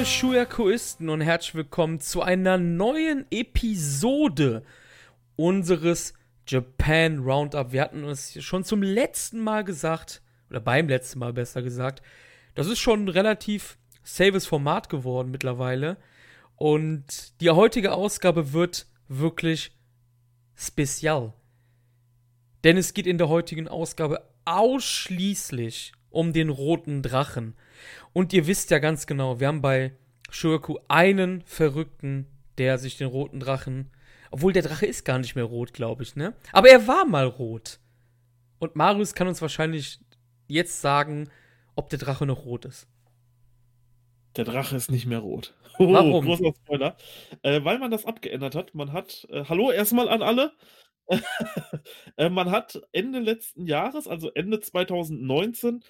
liebe Shuyakuisten und herzlich willkommen zu einer neuen Episode unseres Japan Roundup. Wir hatten uns schon zum letzten Mal gesagt, oder beim letzten Mal besser gesagt, das ist schon ein relativ saves Format geworden mittlerweile. Und die heutige Ausgabe wird wirklich spezial. Denn es geht in der heutigen Ausgabe ausschließlich um den roten Drachen. Und ihr wisst ja ganz genau, wir haben bei Shurku einen Verrückten, der sich den roten Drachen. Obwohl der Drache ist gar nicht mehr rot, glaube ich, ne? Aber er war mal rot. Und Marius kann uns wahrscheinlich jetzt sagen, ob der Drache noch rot ist. Der Drache ist nicht mehr rot. Oh, Warum? Großer Spoiler. Äh, weil man das abgeändert hat. Man hat, äh, hallo erstmal an alle. äh, man hat Ende letzten Jahres, also Ende 2019,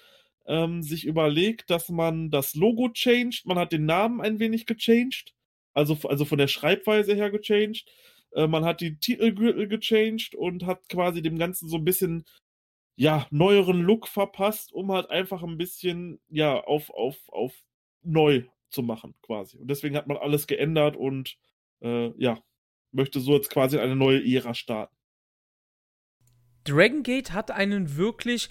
ähm, sich überlegt, dass man das Logo changed. Man hat den Namen ein wenig gechanged. Also, also von der Schreibweise her gechanged. Äh, man hat die Titelgürtel gechanged und hat quasi dem Ganzen so ein bisschen ja, neueren Look verpasst, um halt einfach ein bisschen, ja, auf, auf, auf neu zu machen, quasi. Und deswegen hat man alles geändert und äh, ja, möchte so jetzt quasi eine neue Ära starten. Dragon Gate hat einen wirklich,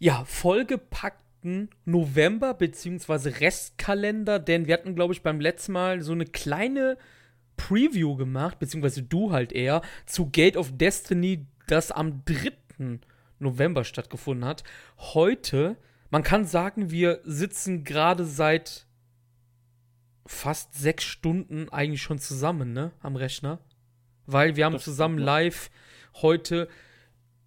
ja, vollgepackten November- bzw. Restkalender, denn wir hatten, glaube ich, beim letzten Mal so eine kleine Preview gemacht, beziehungsweise du halt eher, zu Gate of Destiny, das am 3. November stattgefunden hat. Heute man kann sagen, wir sitzen gerade seit fast sechs Stunden eigentlich schon zusammen, ne, am Rechner. Weil wir haben das zusammen live heute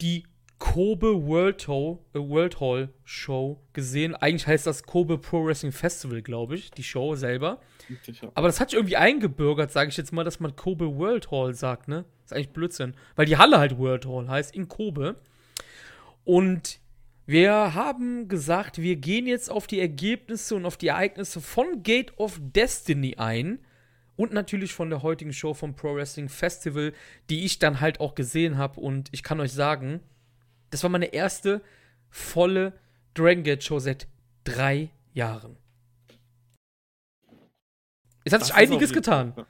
die Kobe World Hall, äh, World Hall Show gesehen. Eigentlich heißt das Kobe Pro Wrestling Festival, glaube ich, die Show selber. Aber das hat sich irgendwie eingebürgert, sage ich jetzt mal, dass man Kobe World Hall sagt, ne? Das ist eigentlich Blödsinn. Weil die Halle halt World Hall heißt, in Kobe. Und wir haben gesagt, wir gehen jetzt auf die Ergebnisse und auf die Ereignisse von Gate of Destiny ein und natürlich von der heutigen Show vom Pro Wrestling Festival, die ich dann halt auch gesehen habe und ich kann euch sagen, das war meine erste volle Dragon Gate Show seit drei Jahren. Es hat das sich einiges getan. Fall.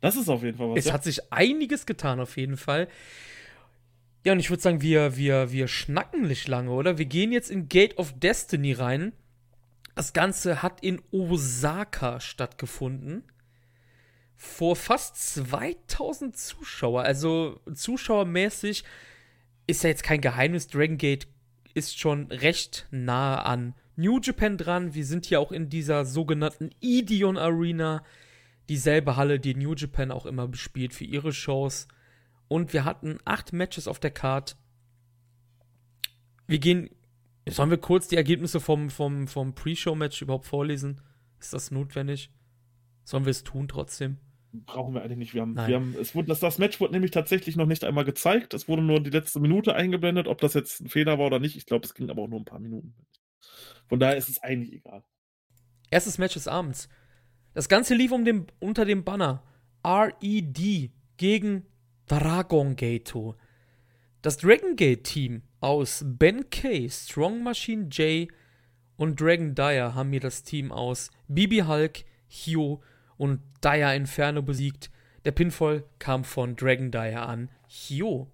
Das ist auf jeden Fall was. Es ja. hat sich einiges getan, auf jeden Fall. Ja, und ich würde sagen, wir, wir, wir schnacken nicht lange, oder? Wir gehen jetzt in Gate of Destiny rein. Das Ganze hat in Osaka stattgefunden. Vor fast 2000 Zuschauer. Also zuschauermäßig ist ja jetzt kein Geheimnis. Dragon Gate ist schon recht nah an New Japan dran. Wir sind hier auch in dieser sogenannten Ideon Arena. Dieselbe Halle, die New Japan auch immer bespielt für ihre Shows. Und wir hatten acht Matches auf der Card. Wir gehen. Sollen wir kurz die Ergebnisse vom, vom, vom Pre-Show-Match überhaupt vorlesen? Ist das notwendig? Sollen wir es tun trotzdem? Brauchen wir eigentlich nicht. Wir haben, wir haben, es wurde, das, das Match wurde nämlich tatsächlich noch nicht einmal gezeigt. Es wurde nur die letzte Minute eingeblendet. Ob das jetzt ein Fehler war oder nicht, ich glaube, es ging aber auch nur ein paar Minuten. Von daher ist es eigentlich egal. Erstes Match des Abends. Das Ganze lief um den, unter dem Banner RED gegen Dragon Gate. Das Dragon Gate Team aus Ben K, Strong Machine J und Dragon Dyer haben mir das Team aus Bibi Hulk, Hio und Dyer Inferno besiegt. Der Pinfall kam von Dragon Dyer an Hio.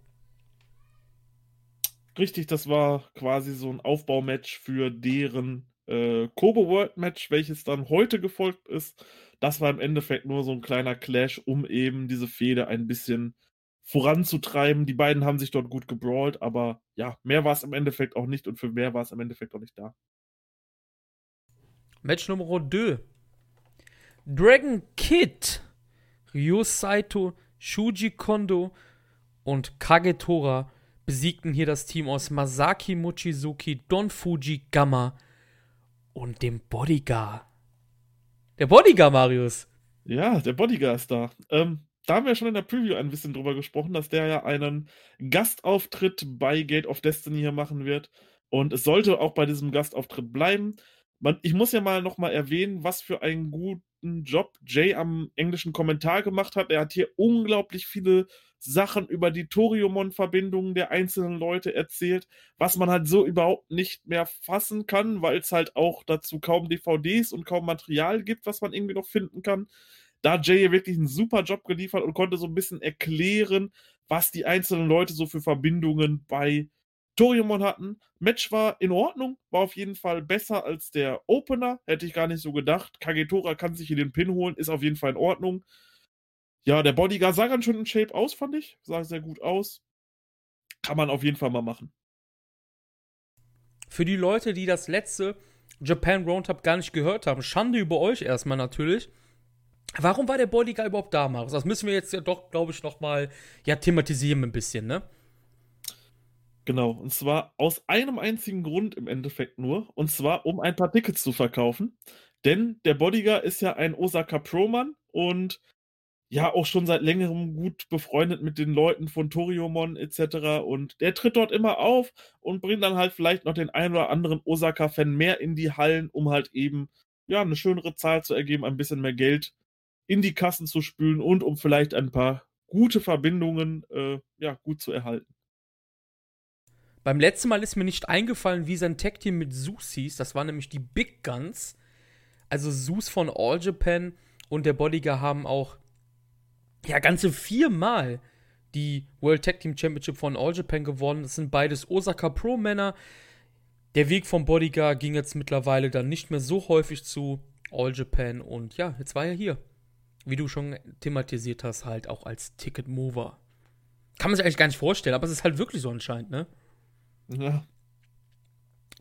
Richtig, das war quasi so ein Aufbaumatch für deren äh, Kobe World Match, welches dann heute gefolgt ist. Das war im Endeffekt nur so ein kleiner Clash, um eben diese Fehde ein bisschen voranzutreiben. Die beiden haben sich dort gut gebrawlt, aber ja, mehr war es im Endeffekt auch nicht und für mehr war es im Endeffekt auch nicht da. Match Nummer 2. Dragon Kid, Ryo Saito, Shuji Kondo und Kagetora besiegten hier das Team aus Masaki Mochizuki, Don Fuji Gamma und dem Bodyguard. Der Bodyguard, Marius. Ja, der Bodyguard ist da. Ähm, da haben wir schon in der Preview ein bisschen drüber gesprochen, dass der ja einen Gastauftritt bei Gate of Destiny hier machen wird. Und es sollte auch bei diesem Gastauftritt bleiben. Man, ich muss ja mal nochmal erwähnen, was für einen guten Job Jay am englischen Kommentar gemacht hat. Er hat hier unglaublich viele Sachen über die Toriumon-Verbindungen der einzelnen Leute erzählt, was man halt so überhaupt nicht mehr fassen kann, weil es halt auch dazu kaum DVDs und kaum Material gibt, was man irgendwie noch finden kann. Da hat Jay wirklich einen super Job geliefert und konnte so ein bisschen erklären, was die einzelnen Leute so für Verbindungen bei Toriumon hatten. Match war in Ordnung, war auf jeden Fall besser als der Opener. Hätte ich gar nicht so gedacht. Kagetora kann sich hier den Pin holen, ist auf jeden Fall in Ordnung. Ja, der Bodyguard sah ganz schön in Shape aus, fand ich. Sah sehr gut aus. Kann man auf jeden Fall mal machen. Für die Leute, die das letzte Japan Roundup gar nicht gehört haben, Schande über euch erstmal natürlich. Warum war der Bodyguard überhaupt da, Marius? Das müssen wir jetzt ja doch, glaube ich, nochmal ja, thematisieren ein bisschen, ne? Genau, und zwar aus einem einzigen Grund im Endeffekt nur, und zwar um ein paar Tickets zu verkaufen. Denn der Bodyguard ist ja ein Osaka Pro-Mann und ja auch schon seit längerem gut befreundet mit den Leuten von Toriumon etc. Und der tritt dort immer auf und bringt dann halt vielleicht noch den einen oder anderen Osaka-Fan mehr in die Hallen, um halt eben ja eine schönere Zahl zu ergeben, ein bisschen mehr Geld in die Kassen zu spülen und um vielleicht ein paar gute Verbindungen äh, ja gut zu erhalten. Beim letzten Mal ist mir nicht eingefallen, wie sein Tag-Team mit Zeus hieß. Das waren nämlich die Big Guns. Also Zeus von All Japan und der Bodyguard haben auch ja ganze viermal die World Tag Team Championship von All Japan gewonnen. Das sind beides Osaka Pro Männer. Der Weg vom Bodyguard ging jetzt mittlerweile dann nicht mehr so häufig zu All Japan und ja, jetzt war er hier. Wie du schon thematisiert hast, halt auch als Ticket Mover. Kann man sich eigentlich gar nicht vorstellen, aber es ist halt wirklich so anscheinend, ne? Ja.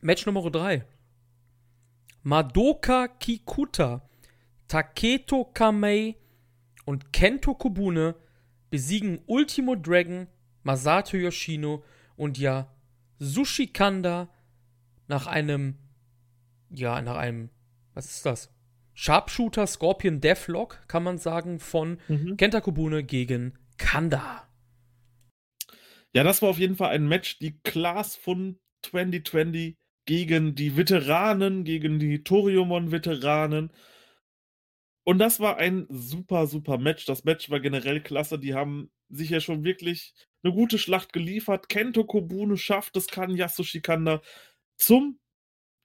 Match Nummer 3. Madoka Kikuta, Taketo Kamei und Kento Kobune besiegen Ultimo Dragon, Masato Yoshino und ja Sushi Kanda nach einem ja, nach einem was ist das? Sharpshooter Scorpion Deathlock, kann man sagen, von mhm. Kenta Kobune gegen Kanda. Ja, das war auf jeden Fall ein Match, die Class von 2020 gegen die Veteranen, gegen die Toriumon-Veteranen. Und das war ein super, super Match. Das Match war generell klasse. Die haben sich ja schon wirklich eine gute Schlacht geliefert. Kento Kobune schafft es, kann Yasushi Kanda zum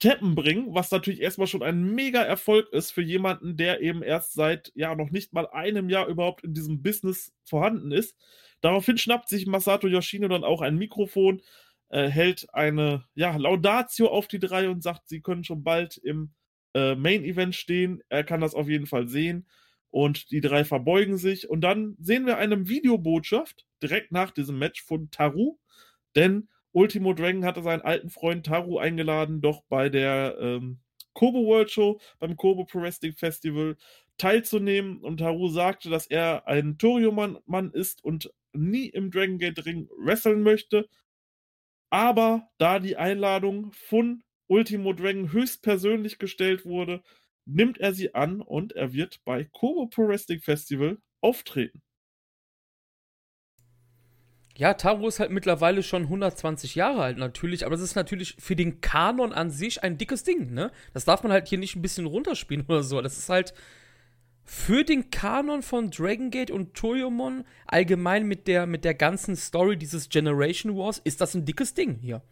Tappen bringen, was natürlich erstmal schon ein mega Erfolg ist für jemanden, der eben erst seit ja noch nicht mal einem Jahr überhaupt in diesem Business vorhanden ist. Daraufhin schnappt sich Masato Yoshino dann auch ein Mikrofon, äh, hält eine ja, Laudatio auf die drei und sagt, sie können schon bald im äh, Main Event stehen. Er kann das auf jeden Fall sehen. Und die drei verbeugen sich. Und dann sehen wir eine Videobotschaft direkt nach diesem Match von Taru. Denn Ultimo Dragon hatte seinen alten Freund Taru eingeladen, doch bei der ähm, Kobo World Show, beim Kobo Pro Wrestling Festival teilzunehmen. Und Taru sagte, dass er ein Torio-Mann ist und nie im Dragon Gate Ring wresteln möchte. Aber da die Einladung von Ultimo Dragon höchstpersönlich gestellt wurde, nimmt er sie an und er wird bei Kobo Pro Wrestling Festival auftreten. Ja, Taro ist halt mittlerweile schon 120 Jahre alt natürlich, aber das ist natürlich für den Kanon an sich ein dickes Ding, ne? Das darf man halt hier nicht ein bisschen runterspielen oder so. Das ist halt für den Kanon von Dragon Gate und Toyomon, allgemein mit der, mit der ganzen Story dieses Generation Wars, ist das ein dickes Ding hier.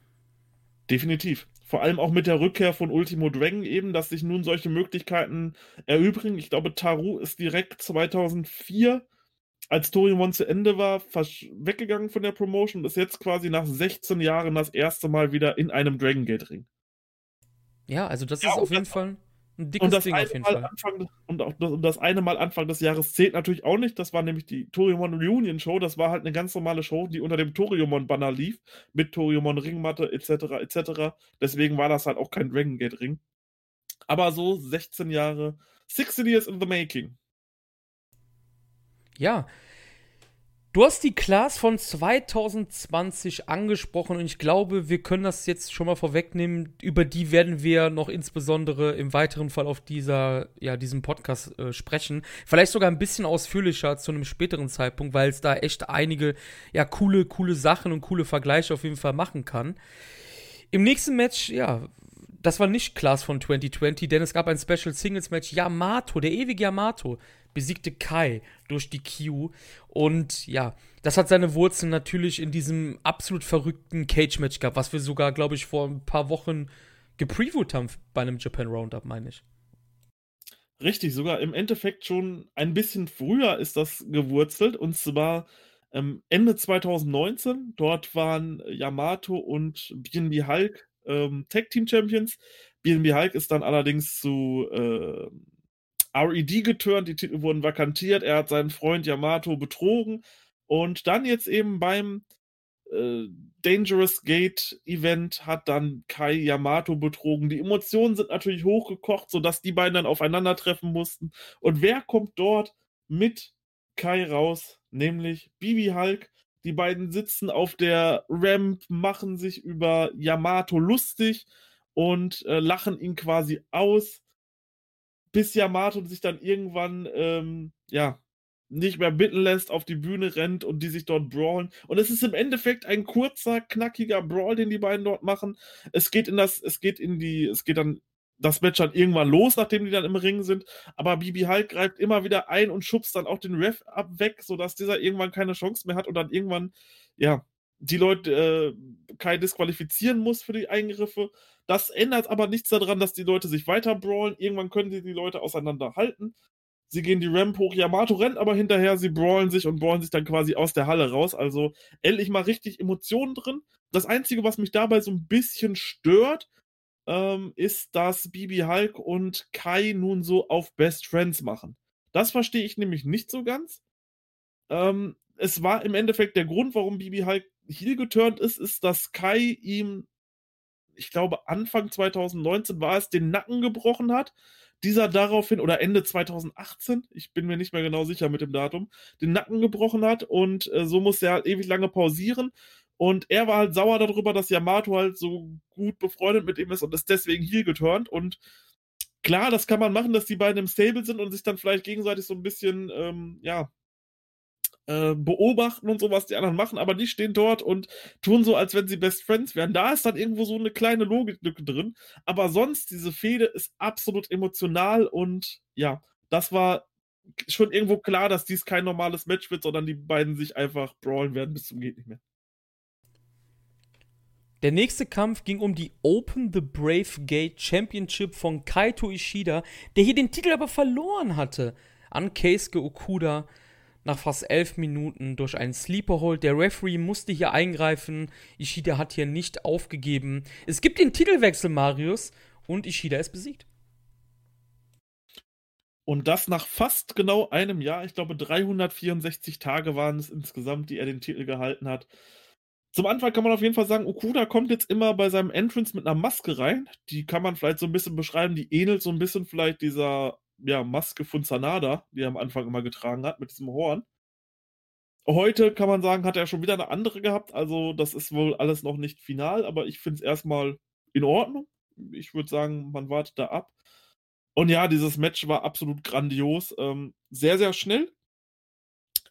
Definitiv. Vor allem auch mit der Rückkehr von Ultimo Dragon eben, dass sich nun solche Möglichkeiten erübrigen. Ich glaube, Taru ist direkt 2004, als Torimon zu Ende war, weggegangen von der Promotion und ist jetzt quasi nach 16 Jahren das erste Mal wieder in einem Dragon Gate Ring. Ja, also das ja, ist auf jeden Fall ein dickes und das Ding auf jeden Fall. Anfang, und, auch, und das eine Mal Anfang des Jahres zählt natürlich auch nicht. Das war nämlich die Toriumon Reunion Show. Das war halt eine ganz normale Show, die unter dem Toriumon-Banner lief. Mit Toriumon Ringmatte etc. etc. Deswegen war das halt auch kein Dragon Gate Ring. Aber so 16 Jahre, 16 years in the making. Ja, Du hast die Class von 2020 angesprochen und ich glaube, wir können das jetzt schon mal vorwegnehmen. Über die werden wir noch insbesondere im weiteren Fall auf dieser, ja, diesem Podcast äh, sprechen. Vielleicht sogar ein bisschen ausführlicher zu einem späteren Zeitpunkt, weil es da echt einige, ja, coole, coole Sachen und coole Vergleiche auf jeden Fall machen kann. Im nächsten Match, ja, das war nicht Class von 2020, denn es gab ein Special Singles Match. Yamato, der ewige Yamato, besiegte Kai durch die Q. Und ja, das hat seine Wurzeln natürlich in diesem absolut verrückten Cage-Match gehabt, was wir sogar, glaube ich, vor ein paar Wochen gepreviewt haben bei einem Japan Roundup, meine ich. Richtig, sogar im Endeffekt schon ein bisschen früher ist das gewurzelt und zwar ähm, Ende 2019. Dort waren Yamato und BNB Hulk ähm, Tag Team Champions. BNB Hulk ist dann allerdings zu äh, RED geturnt, die Titel wurden vakantiert, er hat seinen Freund Yamato betrogen und dann jetzt eben beim äh, Dangerous Gate Event hat dann Kai Yamato betrogen. Die Emotionen sind natürlich hochgekocht, sodass die beiden dann aufeinandertreffen mussten. Und wer kommt dort mit Kai raus? Nämlich Bibi Hulk. Die beiden sitzen auf der Ramp, machen sich über Yamato lustig und äh, lachen ihn quasi aus, bis Yamato sich dann irgendwann, ähm, ja, nicht mehr bitten lässt, auf die Bühne rennt und die sich dort brawlen. Und es ist im Endeffekt ein kurzer, knackiger Brawl, den die beiden dort machen. Es geht in das, es geht in die, es geht dann das Match dann irgendwann los, nachdem die dann im Ring sind. Aber Bibi Hulk greift immer wieder ein und schubst dann auch den Ref ab weg, sodass dieser irgendwann keine Chance mehr hat und dann irgendwann, ja, die Leute äh, Kai disqualifizieren muss für die Eingriffe. Das ändert aber nichts daran, dass die Leute sich weiter brawlen. Irgendwann können sie die Leute auseinanderhalten. Sie gehen die Ramp hoch. Yamato rennt aber hinterher. Sie brawlen sich und brawlen sich dann quasi aus der Halle raus. Also endlich mal richtig Emotionen drin. Das Einzige, was mich dabei so ein bisschen stört, ähm, ist, dass Bibi Hulk und Kai nun so auf Best Friends machen. Das verstehe ich nämlich nicht so ganz. Ähm, es war im Endeffekt der Grund, warum Bibi Hulk heel geturnt ist, ist, dass Kai ihm, ich glaube, Anfang 2019 war es, den Nacken gebrochen hat dieser daraufhin oder Ende 2018, ich bin mir nicht mehr genau sicher mit dem Datum, den Nacken gebrochen hat und äh, so musste er halt ewig lange pausieren. Und er war halt sauer darüber, dass Yamato halt so gut befreundet mit ihm ist und ist deswegen hier geturnt. Und klar, das kann man machen, dass die beiden im Stable sind und sich dann vielleicht gegenseitig so ein bisschen, ähm, ja, äh, beobachten und so, was die anderen machen, aber die stehen dort und tun so, als wenn sie Best Friends wären. Da ist dann irgendwo so eine kleine Logiklücke drin. Aber sonst, diese Fehde ist absolut emotional und ja, das war schon irgendwo klar, dass dies kein normales Match wird, sondern die beiden sich einfach brawlen werden bis zum geht nicht mehr. Der nächste Kampf ging um die Open the Brave Gate Championship von Kaito Ishida, der hier den Titel aber verloren hatte an Keisuke Okuda nach fast elf Minuten durch einen Sleeper Hold. Der Referee musste hier eingreifen. Ishida hat hier nicht aufgegeben. Es gibt den Titelwechsel, Marius, und Ishida ist besiegt. Und das nach fast genau einem Jahr. Ich glaube, 364 Tage waren es insgesamt, die er den Titel gehalten hat. Zum Anfang kann man auf jeden Fall sagen, Okuda kommt jetzt immer bei seinem Entrance mit einer Maske rein. Die kann man vielleicht so ein bisschen beschreiben. Die ähnelt so ein bisschen vielleicht dieser ja, Maske von Sanada, die er am Anfang immer getragen hat, mit diesem Horn. Heute kann man sagen, hat er schon wieder eine andere gehabt. Also, das ist wohl alles noch nicht final, aber ich finde es erstmal in Ordnung. Ich würde sagen, man wartet da ab. Und ja, dieses Match war absolut grandios. Ähm, sehr, sehr schnell.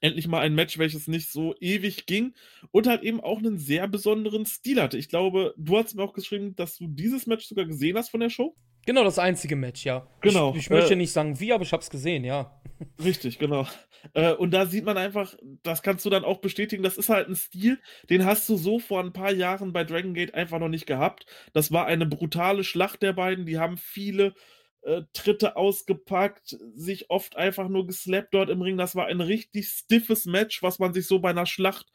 Endlich mal ein Match, welches nicht so ewig ging und halt eben auch einen sehr besonderen Stil hatte. Ich glaube, du hast mir auch geschrieben, dass du dieses Match sogar gesehen hast von der Show. Genau, das einzige Match, ja. Genau. Ich, ich möchte äh, nicht sagen wie, aber ich hab's gesehen, ja. Richtig, genau. Äh, und da sieht man einfach, das kannst du dann auch bestätigen, das ist halt ein Stil, den hast du so vor ein paar Jahren bei Dragon Gate einfach noch nicht gehabt. Das war eine brutale Schlacht der beiden, die haben viele äh, Tritte ausgepackt, sich oft einfach nur geslappt dort im Ring. Das war ein richtig stiffes Match, was man sich so bei einer Schlacht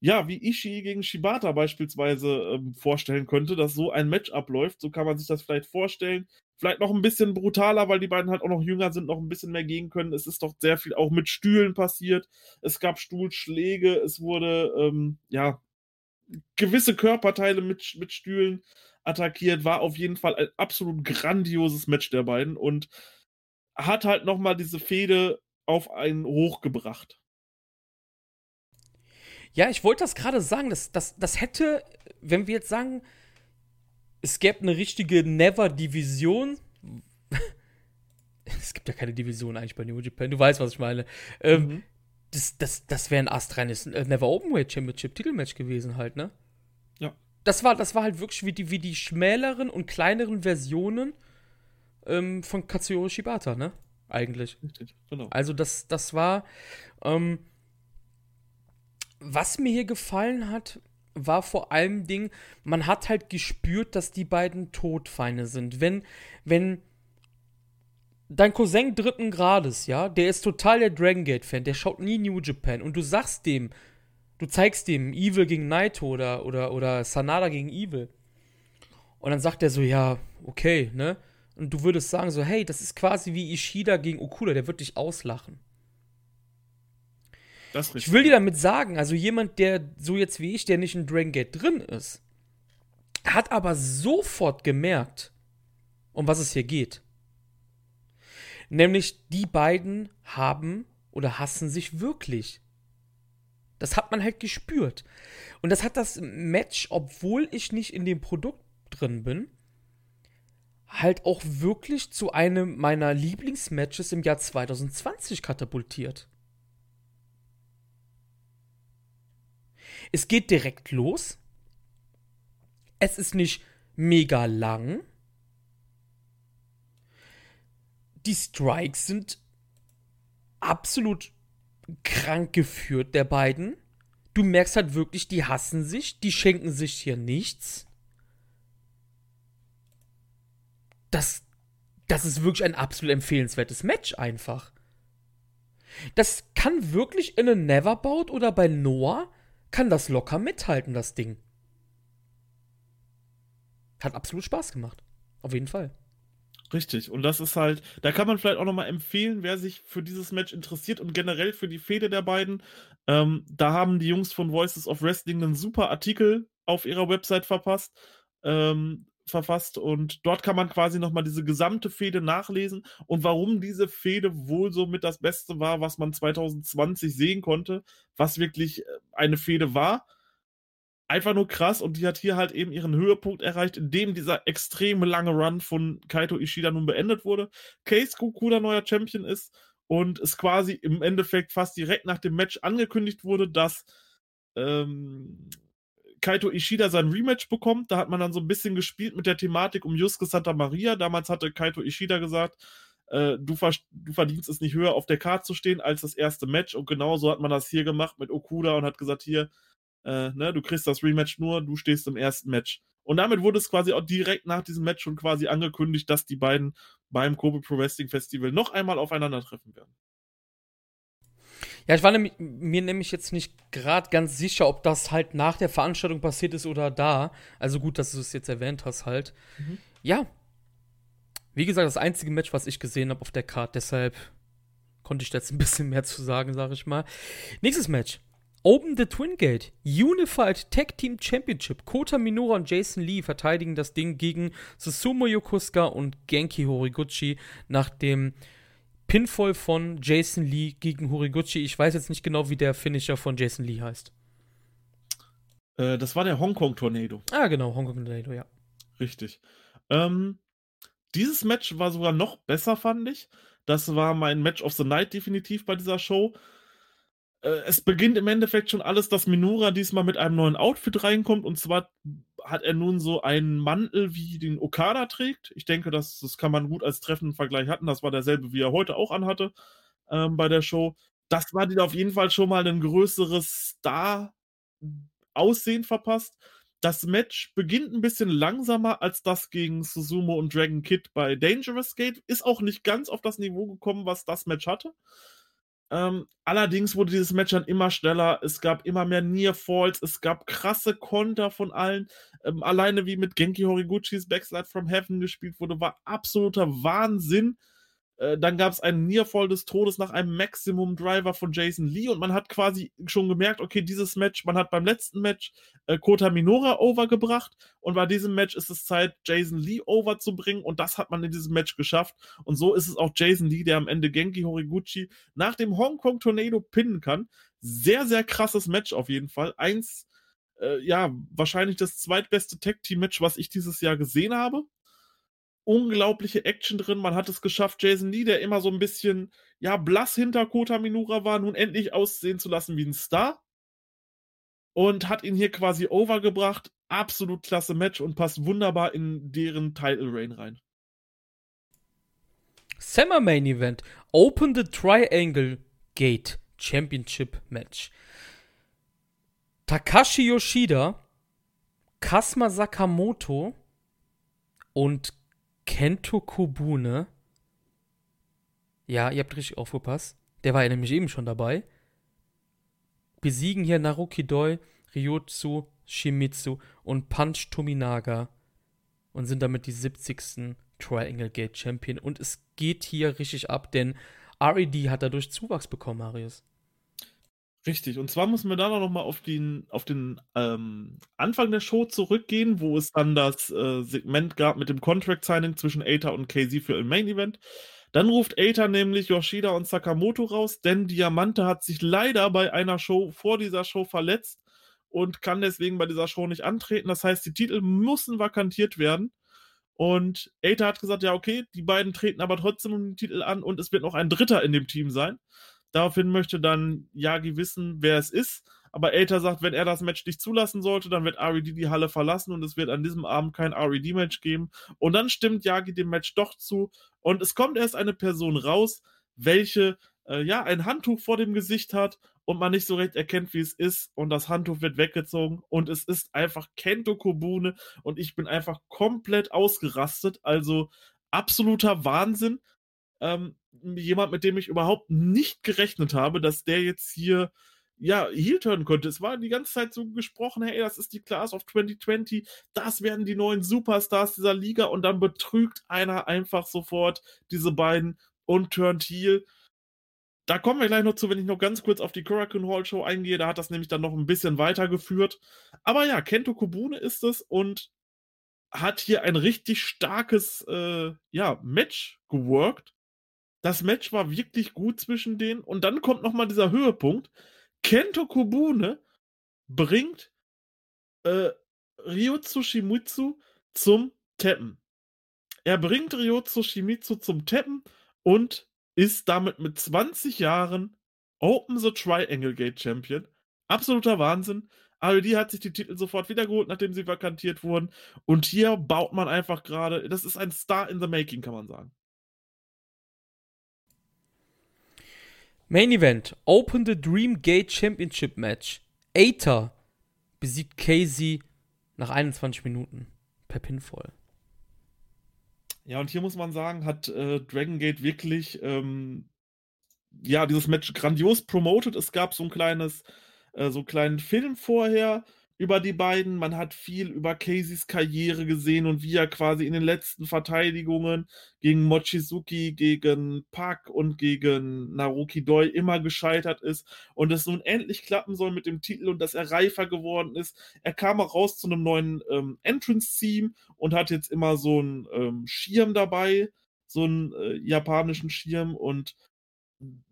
ja, wie Ishii gegen Shibata beispielsweise ähm, vorstellen könnte, dass so ein Match abläuft. So kann man sich das vielleicht vorstellen. Vielleicht noch ein bisschen brutaler, weil die beiden halt auch noch jünger sind, noch ein bisschen mehr gehen können. Es ist doch sehr viel auch mit Stühlen passiert. Es gab Stuhlschläge, es wurde, ähm, ja, gewisse Körperteile mit, mit Stühlen attackiert. War auf jeden Fall ein absolut grandioses Match der beiden und hat halt nochmal diese Fehde auf einen hochgebracht. Ja, ich wollte das gerade sagen. Das, das, das hätte, wenn wir jetzt sagen, es gäbe eine richtige Never-Division. es gibt ja keine Division eigentlich bei New Japan. Du weißt, was ich meine. Ähm, mhm. Das, das, das wäre ein astreines äh, Never Openweight Championship Titelmatch gewesen halt, ne? Ja. das war, das war halt wirklich wie die, wie die schmäleren und kleineren Versionen ähm, von Katsuyori Shibata, ne? Eigentlich. Richtig, genau. Also das, das war, ähm, was mir hier gefallen hat, war vor allem Ding, man hat halt gespürt, dass die beiden Todfeinde sind. Wenn, wenn dein Cousin dritten Grades, ja, der ist total der Dragon Gate Fan, der schaut nie New Japan und du sagst dem, du zeigst dem Evil gegen Naito oder, oder, oder Sanada gegen Evil. Und dann sagt er so, ja, okay, ne? Und du würdest sagen so, hey, das ist quasi wie Ishida gegen Okuda, der wird dich auslachen. Ich will dir damit sagen, also jemand, der so jetzt wie ich, der nicht in Dragon Gate drin ist, hat aber sofort gemerkt, um was es hier geht. Nämlich, die beiden haben oder hassen sich wirklich. Das hat man halt gespürt. Und das hat das Match, obwohl ich nicht in dem Produkt drin bin, halt auch wirklich zu einem meiner Lieblingsmatches im Jahr 2020 katapultiert. Es geht direkt los. Es ist nicht mega lang. Die Strikes sind absolut krank geführt, der beiden. Du merkst halt wirklich, die hassen sich, die schenken sich hier nichts. Das, das ist wirklich ein absolut empfehlenswertes Match einfach. Das kann wirklich in einem Neverbout oder bei Noah, kann das locker mithalten, das Ding. Hat absolut Spaß gemacht. Auf jeden Fall. Richtig. Und das ist halt, da kann man vielleicht auch nochmal empfehlen, wer sich für dieses Match interessiert und generell für die Fehde der beiden. Ähm, da haben die Jungs von Voices of Wrestling einen super Artikel auf ihrer Website verpasst, ähm, verfasst und dort kann man quasi nochmal diese gesamte Fehde nachlesen und warum diese Fehde wohl so mit das Beste war, was man 2020 sehen konnte, was wirklich äh, eine Fehde war einfach nur krass und die hat hier halt eben ihren Höhepunkt erreicht, indem dieser extrem lange Run von Kaito Ishida nun beendet wurde. Case Kukuda neuer Champion ist und es quasi im Endeffekt fast direkt nach dem Match angekündigt wurde, dass ähm, Kaito Ishida sein Rematch bekommt. Da hat man dann so ein bisschen gespielt mit der Thematik um Yusuke Santa Maria. Damals hatte Kaito Ishida gesagt, äh, du, du, verdienst es nicht höher auf der Karte zu stehen als das erste Match. Und genauso hat man das hier gemacht mit Okuda und hat gesagt, hier, äh, ne, du kriegst das Rematch nur, du stehst im ersten Match. Und damit wurde es quasi auch direkt nach diesem Match schon quasi angekündigt, dass die beiden beim Kobe Pro Wrestling Festival noch einmal aufeinandertreffen werden. Ja, ich war nämlich, mir nämlich jetzt nicht gerade ganz sicher, ob das halt nach der Veranstaltung passiert ist oder da. Also gut, dass du es jetzt erwähnt hast halt. Mhm. Ja. Wie gesagt, das einzige Match, was ich gesehen habe auf der Karte, deshalb konnte ich da jetzt ein bisschen mehr zu sagen, sage ich mal. Nächstes Match. Open the Twin Gate, Unified Tag Team Championship. Kota Minora und Jason Lee verteidigen das Ding gegen Susumu Yokosuka und Genki Horiguchi nach dem Pinfall von Jason Lee gegen Horiguchi. Ich weiß jetzt nicht genau, wie der Finisher von Jason Lee heißt. Äh, das war der Hongkong Tornado. Ah, genau, Hongkong Tornado, ja. Richtig. Ähm, dieses Match war sogar noch besser, fand ich. Das war mein Match of the Night definitiv bei dieser Show äh, es beginnt im Endeffekt schon alles, dass Minura diesmal mit einem neuen Outfit reinkommt. Und zwar hat er nun so einen Mantel, wie den Okada trägt. Ich denke, das, das kann man gut als treffenden Vergleich hatten. Das war derselbe, wie er heute auch anhatte ähm, bei der Show. Das war dir auf jeden Fall schon mal ein größeres Star-Aussehen verpasst. Das Match beginnt ein bisschen langsamer als das gegen Susumu und Dragon Kid bei Dangerous Gate. Ist auch nicht ganz auf das Niveau gekommen, was das Match hatte. Ähm, allerdings wurde dieses Match dann immer schneller. Es gab immer mehr Near Falls. Es gab krasse Konter von allen. Ähm, alleine wie mit Genki Horiguchis Backslide from Heaven gespielt wurde, war absoluter Wahnsinn. Äh, dann gab es einen Nearfall des Todes nach einem Maximum Driver von Jason Lee und man hat quasi schon gemerkt, okay, dieses Match, man hat beim letzten Match äh, Kota Minora overgebracht und bei diesem Match ist es Zeit, Jason Lee overzubringen und das hat man in diesem Match geschafft und so ist es auch Jason Lee, der am Ende Genki Horiguchi nach dem Hong Kong Tornado pinnen kann. Sehr, sehr krasses Match auf jeden Fall. Eins, äh, ja, wahrscheinlich das zweitbeste Tag-Team-Match, was ich dieses Jahr gesehen habe unglaubliche Action drin. Man hat es geschafft, Jason Lee, der immer so ein bisschen, ja, blass hinter Kota Minura war, nun endlich aussehen zu lassen wie ein Star. Und hat ihn hier quasi overgebracht. absolut klasse Match und passt wunderbar in deren Title Reign rein. Summer Main Event. Open the Triangle Gate Championship Match. Takashi Yoshida, Kasma Sakamoto und Kento Kobune. Ja, ihr habt richtig aufgepasst. Der war ja nämlich eben schon dabei. Besiegen hier Naruki Doi, Ryotsu, Shimizu und Punch Tominaga und sind damit die 70. Triangle Gate Champion. Und es geht hier richtig ab, denn RED hat dadurch Zuwachs bekommen, Marius. Richtig, und zwar müssen wir da noch mal auf den, auf den ähm, Anfang der Show zurückgehen, wo es dann das äh, Segment gab mit dem Contract Signing zwischen Aita und KZ für ein Main Event. Dann ruft Aita nämlich Yoshida und Sakamoto raus, denn Diamante hat sich leider bei einer Show vor dieser Show verletzt und kann deswegen bei dieser Show nicht antreten. Das heißt, die Titel müssen vakantiert werden. Und Aita hat gesagt, ja, okay, die beiden treten aber trotzdem um den Titel an und es wird noch ein Dritter in dem Team sein. Daraufhin möchte dann Yagi wissen, wer es ist. Aber Aita sagt, wenn er das Match nicht zulassen sollte, dann wird RED die Halle verlassen und es wird an diesem Abend kein RED-Match geben. Und dann stimmt Yagi dem Match doch zu. Und es kommt erst eine Person raus, welche äh, ja ein Handtuch vor dem Gesicht hat und man nicht so recht erkennt, wie es ist. Und das Handtuch wird weggezogen und es ist einfach Kento Kobune und ich bin einfach komplett ausgerastet. Also absoluter Wahnsinn. Ähm, jemand, mit dem ich überhaupt nicht gerechnet habe, dass der jetzt hier ja, heel turnen könnte. Es war die ganze Zeit so gesprochen, hey, das ist die Class of 2020, das werden die neuen Superstars dieser Liga und dann betrügt einer einfach sofort diese beiden und turnt heel. Da kommen wir gleich noch zu, wenn ich noch ganz kurz auf die Korakuen Hall Show eingehe. Da hat das nämlich dann noch ein bisschen weitergeführt. Aber ja, Kento Kobune ist es und hat hier ein richtig starkes äh, ja, Match geworkt. Das Match war wirklich gut zwischen denen. Und dann kommt nochmal dieser Höhepunkt. Kento Kobune bringt äh, Ryotsu Shimizu zum Tappen. Er bringt Ryotsu Shimizu zum Tappen und ist damit mit 20 Jahren Open the Triangle Gate Champion. Absoluter Wahnsinn. RED hat sich die Titel sofort wiedergeholt, nachdem sie vakantiert wurden. Und hier baut man einfach gerade, das ist ein Star in the Making, kann man sagen. Main Event: Open the Dream Gate Championship Match. Aether besiegt Casey nach 21 Minuten per Pinfall. Ja, und hier muss man sagen, hat äh, Dragon Gate wirklich ähm, ja, dieses Match grandios promoted. Es gab so ein kleines, äh, so einen kleinen Film vorher über die beiden. Man hat viel über Caseys Karriere gesehen und wie er quasi in den letzten Verteidigungen gegen Mochizuki, gegen Park und gegen Naruki Doi immer gescheitert ist und es nun endlich klappen soll mit dem Titel und dass er reifer geworden ist. Er kam auch raus zu einem neuen ähm, Entrance-Team und hat jetzt immer so einen ähm, Schirm dabei, so einen äh, japanischen Schirm und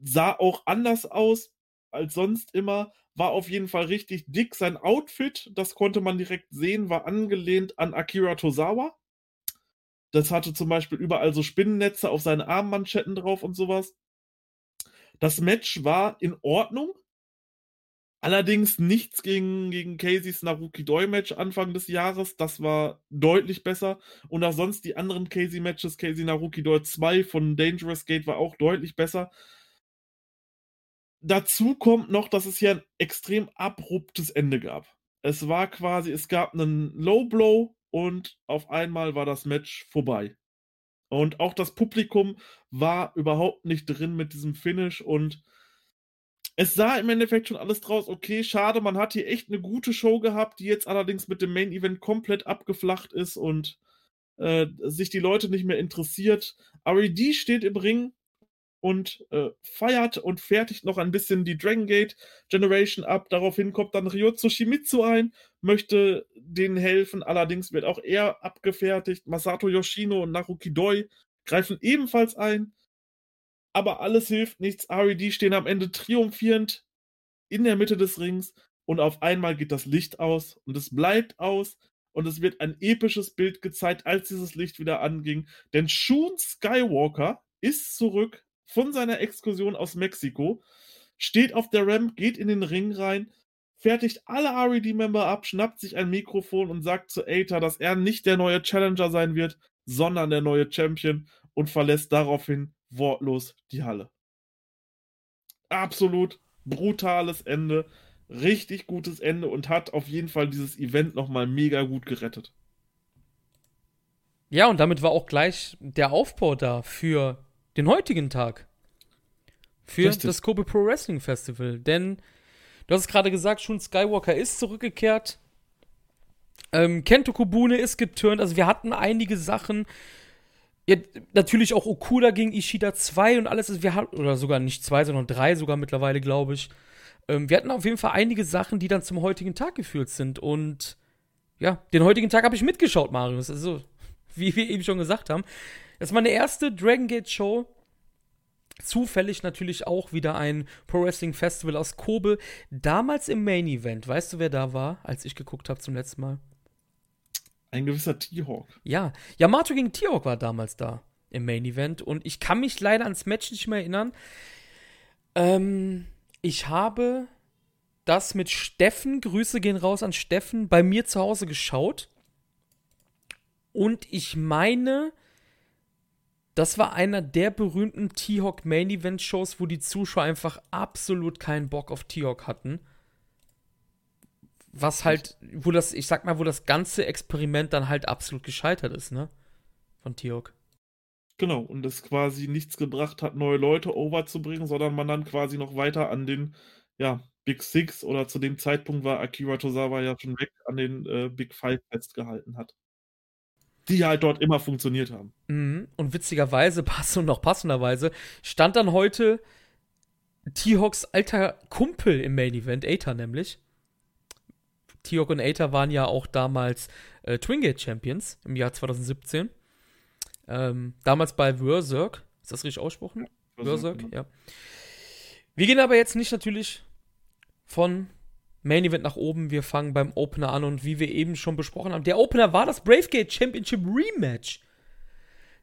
sah auch anders aus als sonst immer, war auf jeden Fall richtig dick. Sein Outfit, das konnte man direkt sehen, war angelehnt an Akira Tozawa. Das hatte zum Beispiel überall so Spinnennetze auf seinen Armmanschetten drauf und sowas. Das Match war in Ordnung. Allerdings nichts gegen, gegen Caseys Naruki Doi Match Anfang des Jahres. Das war deutlich besser. Und auch sonst die anderen Casey Matches, Casey Naruki Doi 2 von Dangerous Gate war auch deutlich besser. Dazu kommt noch, dass es hier ein extrem abruptes Ende gab. Es war quasi, es gab einen Low Blow und auf einmal war das Match vorbei. Und auch das Publikum war überhaupt nicht drin mit diesem Finish und es sah im Endeffekt schon alles draus. Okay, schade, man hat hier echt eine gute Show gehabt, die jetzt allerdings mit dem Main Event komplett abgeflacht ist und äh, sich die Leute nicht mehr interessiert. RED steht im Ring, und äh, feiert und fertigt noch ein bisschen die Dragon Gate Generation ab. Daraufhin kommt dann Ryotsu Shimizu ein, möchte denen helfen, allerdings wird auch er abgefertigt. Masato Yoshino und Naruki Doi greifen ebenfalls ein. Aber alles hilft nichts. RED stehen am Ende triumphierend in der Mitte des Rings und auf einmal geht das Licht aus und es bleibt aus und es wird ein episches Bild gezeigt, als dieses Licht wieder anging. Denn Shun Skywalker ist zurück von seiner Exkursion aus Mexiko, steht auf der Ramp, geht in den Ring rein, fertigt alle RED-Member ab, schnappt sich ein Mikrofon und sagt zu Aether, dass er nicht der neue Challenger sein wird, sondern der neue Champion und verlässt daraufhin wortlos die Halle. Absolut brutales Ende, richtig gutes Ende und hat auf jeden Fall dieses Event nochmal mega gut gerettet. Ja, und damit war auch gleich der Aufbau da für den heutigen Tag. Für Richtig. das Kobe Pro Wrestling Festival. Denn du hast es gerade gesagt, Shun Skywalker ist zurückgekehrt. Ähm, Kento Kobune ist geturnt. Also wir hatten einige Sachen. Ja, natürlich auch Okuda gegen Ishida 2 und alles. Also wir hatten, oder sogar nicht 2, sondern 3 sogar mittlerweile, glaube ich. Ähm, wir hatten auf jeden Fall einige Sachen, die dann zum heutigen Tag geführt sind. Und ja, den heutigen Tag habe ich mitgeschaut, Marius. Also wie wir eben schon gesagt haben. Das ist meine erste Dragon Gate Show. Zufällig natürlich auch wieder ein Pro Wrestling Festival aus Kobe. Damals im Main Event. Weißt du, wer da war, als ich geguckt habe zum letzten Mal? Ein gewisser T-Hawk. Ja, Yamato gegen T-Hawk war damals da im Main Event. Und ich kann mich leider ans Match nicht mehr erinnern. Ähm, ich habe das mit Steffen, Grüße gehen raus an Steffen, bei mir zu Hause geschaut. Und ich meine, das war einer der berühmten T-Hawk Main Event Shows, wo die Zuschauer einfach absolut keinen Bock auf T-Hawk hatten. Was halt, wo das, ich sag mal, wo das ganze Experiment dann halt absolut gescheitert ist, ne? Von T-Hawk. Genau, und es quasi nichts gebracht hat, neue Leute overzubringen, sondern man dann quasi noch weiter an den, ja, Big Six oder zu dem Zeitpunkt war Akira Tozawa ja schon weg, an den äh, Big Five festgehalten hat die halt dort immer funktioniert haben. Mhm. Und witzigerweise, passend noch passenderweise, stand dann heute T-Hawks alter Kumpel im Main Event, Aether nämlich. T-Hawk und Aether waren ja auch damals äh, Twingate Champions im Jahr 2017. Ähm, damals bei Berserk. Ist das richtig ausgesprochen? Berserk, ja. Wir gehen aber jetzt nicht natürlich von Main Event nach oben. Wir fangen beim Opener an und wie wir eben schon besprochen haben, der Opener war das Bravegate Championship Rematch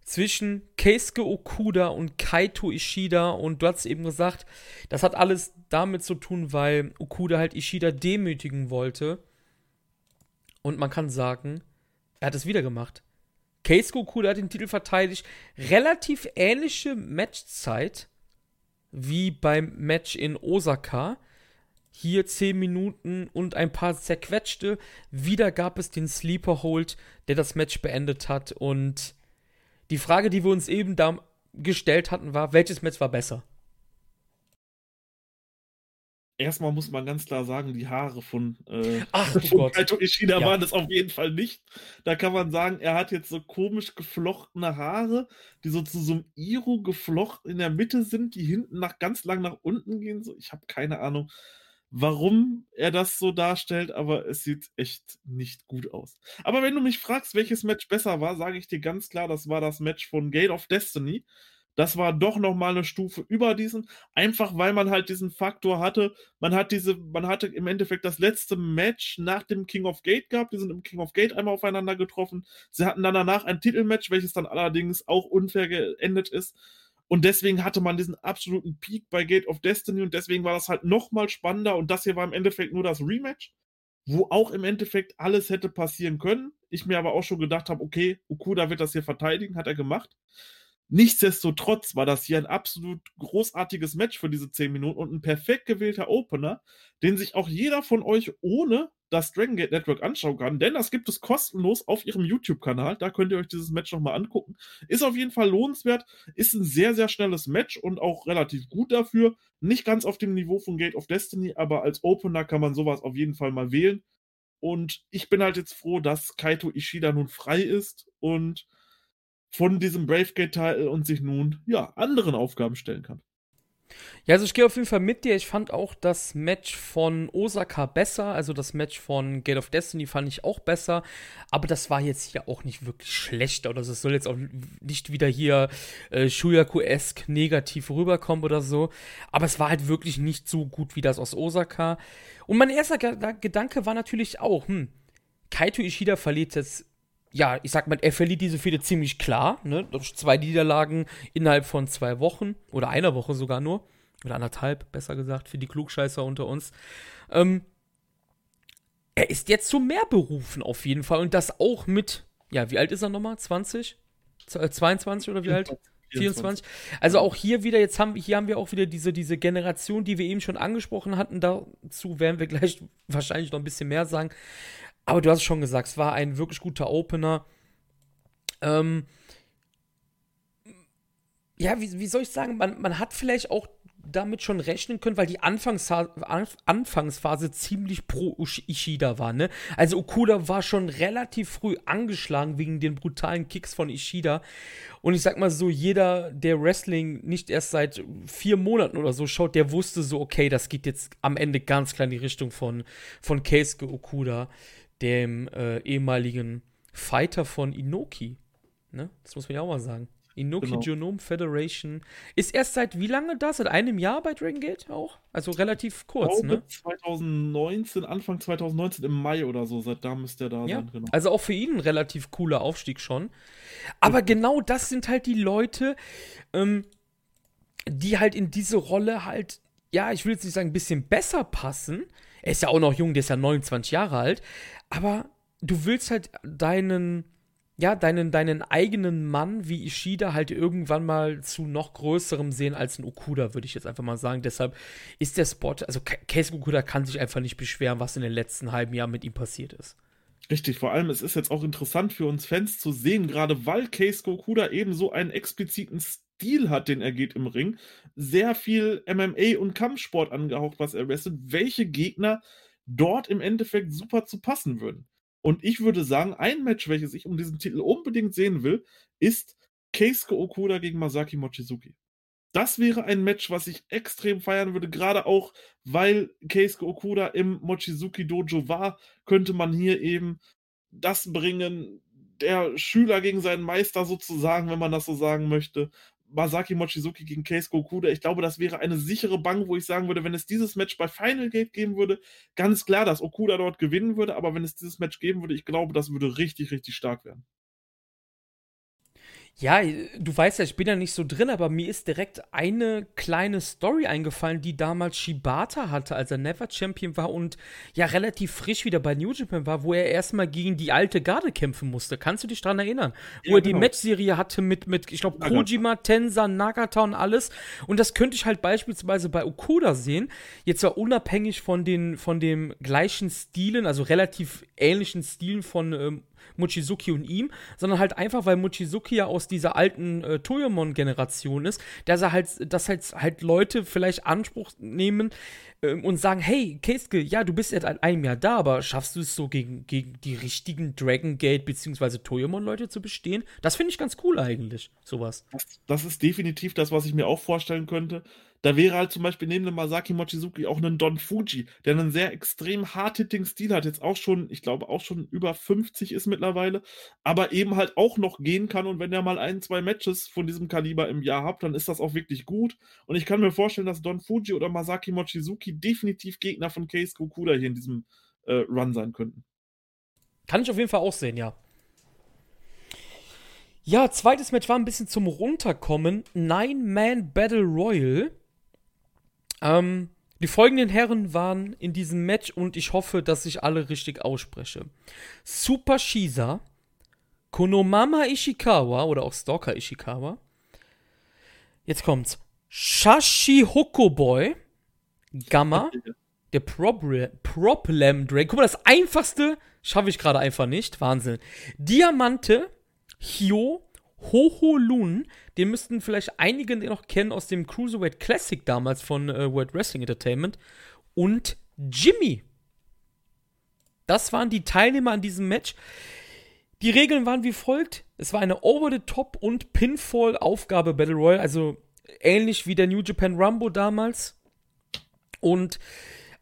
zwischen Keisuke Okuda und Kaito Ishida und du hast eben gesagt, das hat alles damit zu tun, weil Okuda halt Ishida demütigen wollte. Und man kann sagen, er hat es wieder gemacht. Keisuke Okuda hat den Titel verteidigt. Relativ ähnliche Matchzeit wie beim Match in Osaka hier 10 Minuten und ein paar zerquetschte. Wieder gab es den Sleeper Hold, der das Match beendet hat. Und die Frage, die wir uns eben da gestellt hatten, war, welches Match war besser? Erstmal muss man ganz klar sagen, die Haare von, äh, Ach, oh von Kaito Ishida ja. waren das auf jeden Fall nicht. Da kann man sagen, er hat jetzt so komisch geflochtene Haare, die so zu so einem Iro geflochten in der Mitte sind, die hinten nach ganz lang nach unten gehen. So, ich habe keine Ahnung warum er das so darstellt, aber es sieht echt nicht gut aus. Aber wenn du mich fragst, welches Match besser war, sage ich dir ganz klar, das war das Match von Gate of Destiny. Das war doch noch mal eine Stufe über diesen, einfach weil man halt diesen Faktor hatte. Man hat diese, man hatte im Endeffekt das letzte Match nach dem King of Gate gehabt. Die sind im King of Gate einmal aufeinander getroffen. Sie hatten dann danach ein Titelmatch, welches dann allerdings auch unfair geendet ist. Und deswegen hatte man diesen absoluten Peak bei Gate of Destiny und deswegen war das halt nochmal spannender. Und das hier war im Endeffekt nur das Rematch, wo auch im Endeffekt alles hätte passieren können. Ich mir aber auch schon gedacht habe, okay, Okuda wird das hier verteidigen, hat er gemacht. Nichtsdestotrotz war das hier ein absolut großartiges Match für diese 10 Minuten und ein perfekt gewählter Opener, den sich auch jeder von euch ohne das Dragon Gate Network anschauen kann, denn das gibt es kostenlos auf ihrem YouTube-Kanal. Da könnt ihr euch dieses Match nochmal angucken. Ist auf jeden Fall lohnenswert, ist ein sehr, sehr schnelles Match und auch relativ gut dafür. Nicht ganz auf dem Niveau von Gate of Destiny, aber als Opener kann man sowas auf jeden Fall mal wählen. Und ich bin halt jetzt froh, dass Kaito Ishida nun frei ist und von diesem Bravegate-Teil und sich nun, ja, anderen Aufgaben stellen kann. Ja, also ich gehe auf jeden Fall mit dir. Ich fand auch das Match von Osaka besser. Also das Match von Gate of Destiny fand ich auch besser. Aber das war jetzt hier auch nicht wirklich schlecht. Oder es soll jetzt auch nicht wieder hier äh, Shuyaku-esque negativ rüberkommen oder so. Aber es war halt wirklich nicht so gut wie das aus Osaka. Und mein erster Gedanke war natürlich auch, hm, Kaito Ishida verliert jetzt ja, ich sag mal, er verliert diese Fehde ziemlich klar, ne? Durch zwei Niederlagen innerhalb von zwei Wochen oder einer Woche sogar nur. Oder anderthalb, besser gesagt, für die Klugscheißer unter uns. Ähm, er ist jetzt zu mehr berufen auf jeden Fall und das auch mit, ja, wie alt ist er nochmal? 20? 22 oder wie alt? 24. Also auch hier wieder, jetzt haben hier haben wir auch wieder diese, diese Generation, die wir eben schon angesprochen hatten. Dazu werden wir gleich wahrscheinlich noch ein bisschen mehr sagen. Aber du hast es schon gesagt, es war ein wirklich guter Opener. Ähm, ja, wie, wie soll ich sagen, man, man hat vielleicht auch damit schon rechnen können, weil die Anfangsphase, Anfangsphase ziemlich pro Ishida war, ne? Also Okuda war schon relativ früh angeschlagen wegen den brutalen Kicks von Ishida. Und ich sag mal so, jeder, der Wrestling nicht erst seit vier Monaten oder so schaut, der wusste so, okay, das geht jetzt am Ende ganz klar in die Richtung von, von Keisuke Okuda, dem äh, ehemaligen Fighter von Inoki. Ne? Das muss man ja auch mal sagen. Inoki genau. Genome Federation. Ist erst seit wie lange da? Seit einem Jahr bei Dragon Gate auch? Also relativ kurz, ne? 2019, Anfang 2019 im Mai oder so. Seit da müsste er da ja. sein, genau. Also auch für ihn ein relativ cooler Aufstieg schon. Aber ja. genau das sind halt die Leute, ähm, die halt in diese Rolle halt, ja, ich will jetzt nicht sagen, ein bisschen besser passen. Er ist ja auch noch jung, der ist ja 29 Jahre alt. Aber du willst halt deinen ja, deinen, deinen eigenen Mann wie Ishida halt irgendwann mal zu noch größerem sehen als ein Okuda, würde ich jetzt einfach mal sagen. Deshalb ist der Spot, also Keisuke Okuda kann sich einfach nicht beschweren, was in den letzten halben Jahren mit ihm passiert ist. Richtig, vor allem, es ist jetzt auch interessant für uns Fans zu sehen, gerade weil Keisuke Okuda eben so einen expliziten Stil hat, den er geht im Ring, sehr viel MMA und Kampfsport angehaucht, was er wrestelt, welche Gegner dort im Endeffekt super zu passen würden. Und ich würde sagen, ein Match, welches ich um diesen Titel unbedingt sehen will, ist Keisuke Okuda gegen Masaki Mochizuki. Das wäre ein Match, was ich extrem feiern würde, gerade auch, weil Keisuke Okuda im Mochizuki Dojo war, könnte man hier eben das bringen, der Schüler gegen seinen Meister sozusagen, wenn man das so sagen möchte. Masaki Mochizuki gegen Keisuke Okuda. Ich glaube, das wäre eine sichere Bank, wo ich sagen würde, wenn es dieses Match bei Final Gate geben würde, ganz klar, dass Okuda dort gewinnen würde, aber wenn es dieses Match geben würde, ich glaube, das würde richtig, richtig stark werden. Ja, du weißt ja, ich bin ja nicht so drin, aber mir ist direkt eine kleine Story eingefallen, die damals Shibata hatte, als er Never Champion war und ja relativ frisch wieder bei New Japan war, wo er erstmal gegen die alte Garde kämpfen musste. Kannst du dich daran erinnern? Ja, wo er genau. die Matchserie hatte mit, mit ich glaube, Kojima, Tensa, Nagata und alles. Und das könnte ich halt beispielsweise bei Okuda sehen. Jetzt zwar unabhängig von den, von dem gleichen Stilen, also relativ ähnlichen Stilen von ähm, Mochizuki und ihm, sondern halt einfach, weil Mochizuki ja aus dieser alten äh, Toyomon-Generation ist, dass er halt, dass halt, halt Leute vielleicht Anspruch nehmen ähm, und sagen, hey, Keisuke, ja, du bist seit einem Jahr da, aber schaffst du es so gegen, gegen die richtigen Dragon Gate bzw. Toyomon-Leute zu bestehen? Das finde ich ganz cool eigentlich, sowas. Das, das ist definitiv das, was ich mir auch vorstellen könnte. Da wäre halt zum Beispiel neben dem Masaki Mochizuki auch ein Don Fuji, der einen sehr extrem hard-hitting Stil hat. Jetzt auch schon, ich glaube, auch schon über 50 ist mittlerweile, aber eben halt auch noch gehen kann. Und wenn er mal ein, zwei Matches von diesem Kaliber im Jahr hat, dann ist das auch wirklich gut. Und ich kann mir vorstellen, dass Don Fuji oder Masaki Mochizuki definitiv Gegner von Case Kokuda hier in diesem äh, Run sein könnten. Kann ich auf jeden Fall auch sehen, ja. Ja, zweites Match war ein bisschen zum Runterkommen. Nine-Man Battle Royal. Ähm, die folgenden Herren waren in diesem Match und ich hoffe, dass ich alle richtig ausspreche. Super Shiza, Konomama Ishikawa oder auch Stalker Ishikawa. Jetzt kommt's. Shashi Hokoboy, Gamma, der Problem, Problem Drake. Guck mal, das einfachste schaffe ich gerade einfach nicht. Wahnsinn. Diamante, Hyo, Hoho Lun, den müssten vielleicht einige noch kennen aus dem Cruiserweight Classic damals von äh, World Wrestling Entertainment. Und Jimmy. Das waren die Teilnehmer an diesem Match. Die Regeln waren wie folgt: Es war eine Over-the-Top und Pinfall-Aufgabe Battle Royale, also ähnlich wie der New Japan Rumble damals. Und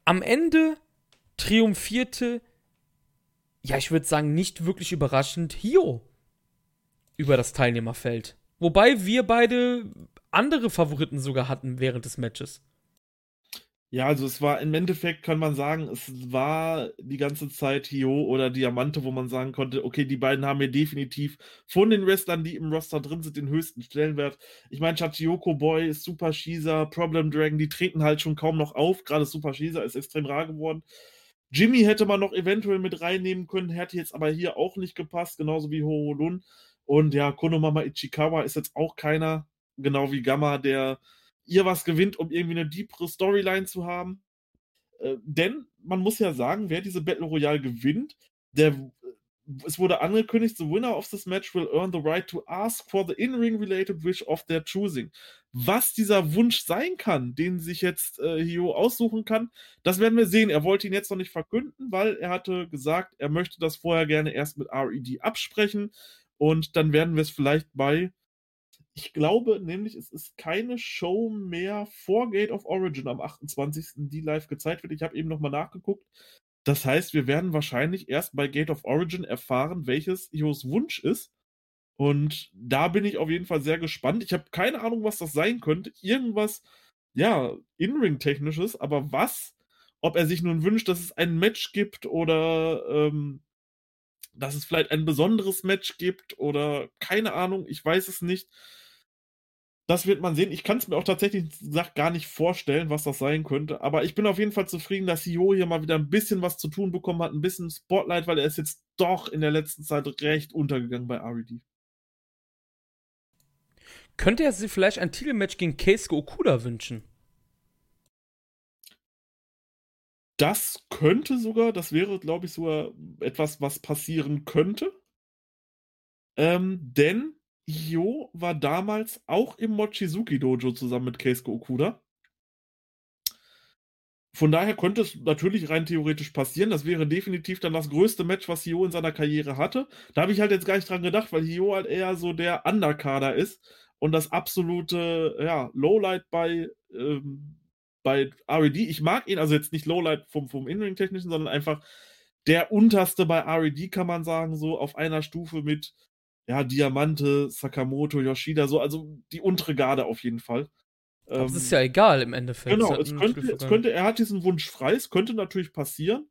am Ende triumphierte, ja, ich würde sagen, nicht wirklich überraschend, Hio über das Teilnehmerfeld. Wobei wir beide andere Favoriten sogar hatten während des Matches. Ja, also es war im Endeffekt, kann man sagen, es war die ganze Zeit Hio oder Diamante, wo man sagen konnte, okay, die beiden haben hier definitiv von den Wrestlern, die im Roster drin sind, den höchsten Stellenwert. Ich meine, Chachioko Boy, Super Shisa, Problem Dragon, die treten halt schon kaum noch auf. Gerade Super Shisa ist extrem rar geworden. Jimmy hätte man noch eventuell mit reinnehmen können, hätte jetzt aber hier auch nicht gepasst, genauso wie Horolun. Und ja, Konomama Ichikawa ist jetzt auch keiner, genau wie Gamma, der ihr was gewinnt, um irgendwie eine deepere Storyline zu haben. Äh, denn man muss ja sagen, wer diese Battle Royale gewinnt, der es wurde angekündigt, the winner of this match will earn the right to ask for the in-ring related wish of their choosing. Was dieser Wunsch sein kann, den sich jetzt äh, Hio aussuchen kann, das werden wir sehen. Er wollte ihn jetzt noch nicht verkünden, weil er hatte gesagt, er möchte das vorher gerne erst mit RED absprechen und dann werden wir es vielleicht bei ich glaube nämlich, es ist keine Show mehr vor Gate of Origin am 28. die live gezeigt wird. Ich habe eben nochmal nachgeguckt. Das heißt, wir werden wahrscheinlich erst bei Gate of Origin erfahren, welches Ios Wunsch ist. Und da bin ich auf jeden Fall sehr gespannt. Ich habe keine Ahnung, was das sein könnte. Irgendwas, ja, In-Ring-technisches, aber was? Ob er sich nun wünscht, dass es ein Match gibt oder ähm, dass es vielleicht ein besonderes Match gibt oder keine Ahnung, ich weiß es nicht. Das wird man sehen. Ich kann es mir auch tatsächlich gesagt gar nicht vorstellen, was das sein könnte. Aber ich bin auf jeden Fall zufrieden, dass CEO hier mal wieder ein bisschen was zu tun bekommen hat, ein bisschen Spotlight, weil er ist jetzt doch in der letzten Zeit recht untergegangen bei RED. Könnte er sich vielleicht ein Titelmatch gegen Keisuke Okuda wünschen? Das könnte sogar, das wäre, glaube ich, sogar etwas, was passieren könnte. Ähm, denn Io war damals auch im Mochizuki Dojo zusammen mit Keisuke Okuda. Von daher könnte es natürlich rein theoretisch passieren. Das wäre definitiv dann das größte Match, was Hio in seiner Karriere hatte. Da habe ich halt jetzt gar nicht dran gedacht, weil Hio halt eher so der Underkader ist und das absolute ja, Lowlight bei, ähm, bei RED. Ich mag ihn, also jetzt nicht Lowlight vom, vom In-Ring-Technischen, sondern einfach der unterste bei RED, kann man sagen, so auf einer Stufe mit ja, Diamante, Sakamoto, Yoshida, so, also die untere Garde auf jeden Fall. Aber ähm, ist ja egal im Endeffekt. Genau, es könnte, es könnte, er hat diesen Wunsch frei, es könnte natürlich passieren,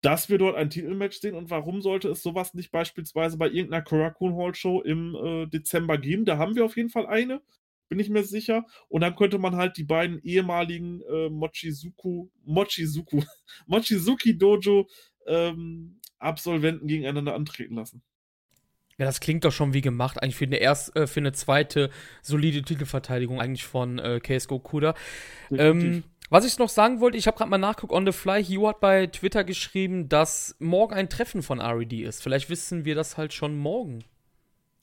dass wir dort ein Titelmatch sehen und warum sollte es sowas nicht beispielsweise bei irgendeiner Korakuen Hall Show im äh, Dezember geben? Da haben wir auf jeden Fall eine, bin ich mir sicher. Und dann könnte man halt die beiden ehemaligen äh, Mochizuku, Mochizuku, Mochizuki Dojo ähm, Absolventen gegeneinander antreten lassen. Ja, das klingt doch schon wie gemacht, eigentlich für eine, erst, äh, für eine zweite solide Titelverteidigung eigentlich von äh, KSGO Kuda. Ähm, was ich noch sagen wollte, ich habe gerade mal nachgeguckt, on the fly, Hugh hat bei Twitter geschrieben, dass morgen ein Treffen von RED ist. Vielleicht wissen wir das halt schon morgen,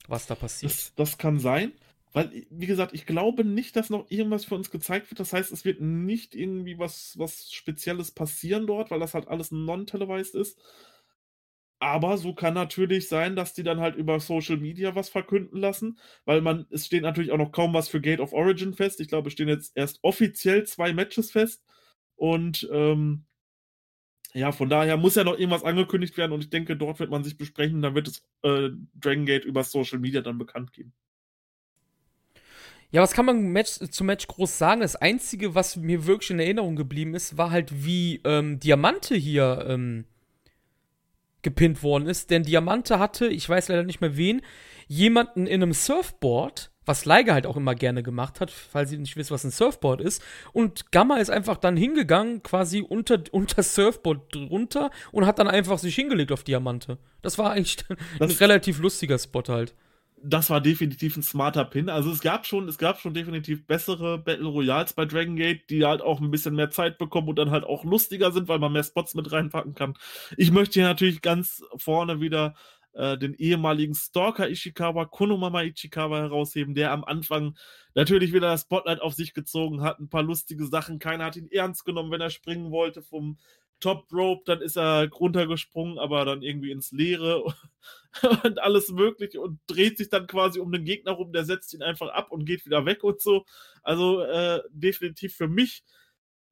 was da passiert. Das, das kann sein, weil, wie gesagt, ich glaube nicht, dass noch irgendwas für uns gezeigt wird. Das heißt, es wird nicht irgendwie was, was Spezielles passieren dort, weil das halt alles non-televised ist. Aber so kann natürlich sein, dass die dann halt über Social Media was verkünden lassen, weil man, es steht natürlich auch noch kaum was für Gate of Origin fest. Ich glaube, es stehen jetzt erst offiziell zwei Matches fest. Und ähm, ja, von daher muss ja noch irgendwas angekündigt werden und ich denke, dort wird man sich besprechen, dann wird es äh, Dragon Gate über Social Media dann bekannt geben. Ja, was kann man Match, zum Match groß sagen? Das Einzige, was mir wirklich in Erinnerung geblieben ist, war halt, wie ähm, Diamante hier ähm, gepinnt worden ist, denn Diamante hatte, ich weiß leider nicht mehr wen, jemanden in einem Surfboard, was Leiger halt auch immer gerne gemacht hat, falls ihr nicht wisst, was ein Surfboard ist. Und Gamma ist einfach dann hingegangen, quasi unter, unter Surfboard drunter und hat dann einfach sich hingelegt auf Diamante. Das war eigentlich das ein relativ lustiger Spot halt das war definitiv ein smarter Pin. Also es gab schon, es gab schon definitiv bessere Battle Royals bei Dragon Gate, die halt auch ein bisschen mehr Zeit bekommen und dann halt auch lustiger sind, weil man mehr Spots mit reinpacken kann. Ich möchte hier natürlich ganz vorne wieder äh, den ehemaligen Stalker Ishikawa, Konomama Ishikawa herausheben, der am Anfang natürlich wieder das Spotlight auf sich gezogen hat, ein paar lustige Sachen. Keiner hat ihn ernst genommen, wenn er springen wollte vom Top Rope, dann ist er runtergesprungen, aber dann irgendwie ins Leere und alles Mögliche und dreht sich dann quasi um den Gegner rum, der setzt ihn einfach ab und geht wieder weg und so. Also äh, definitiv für mich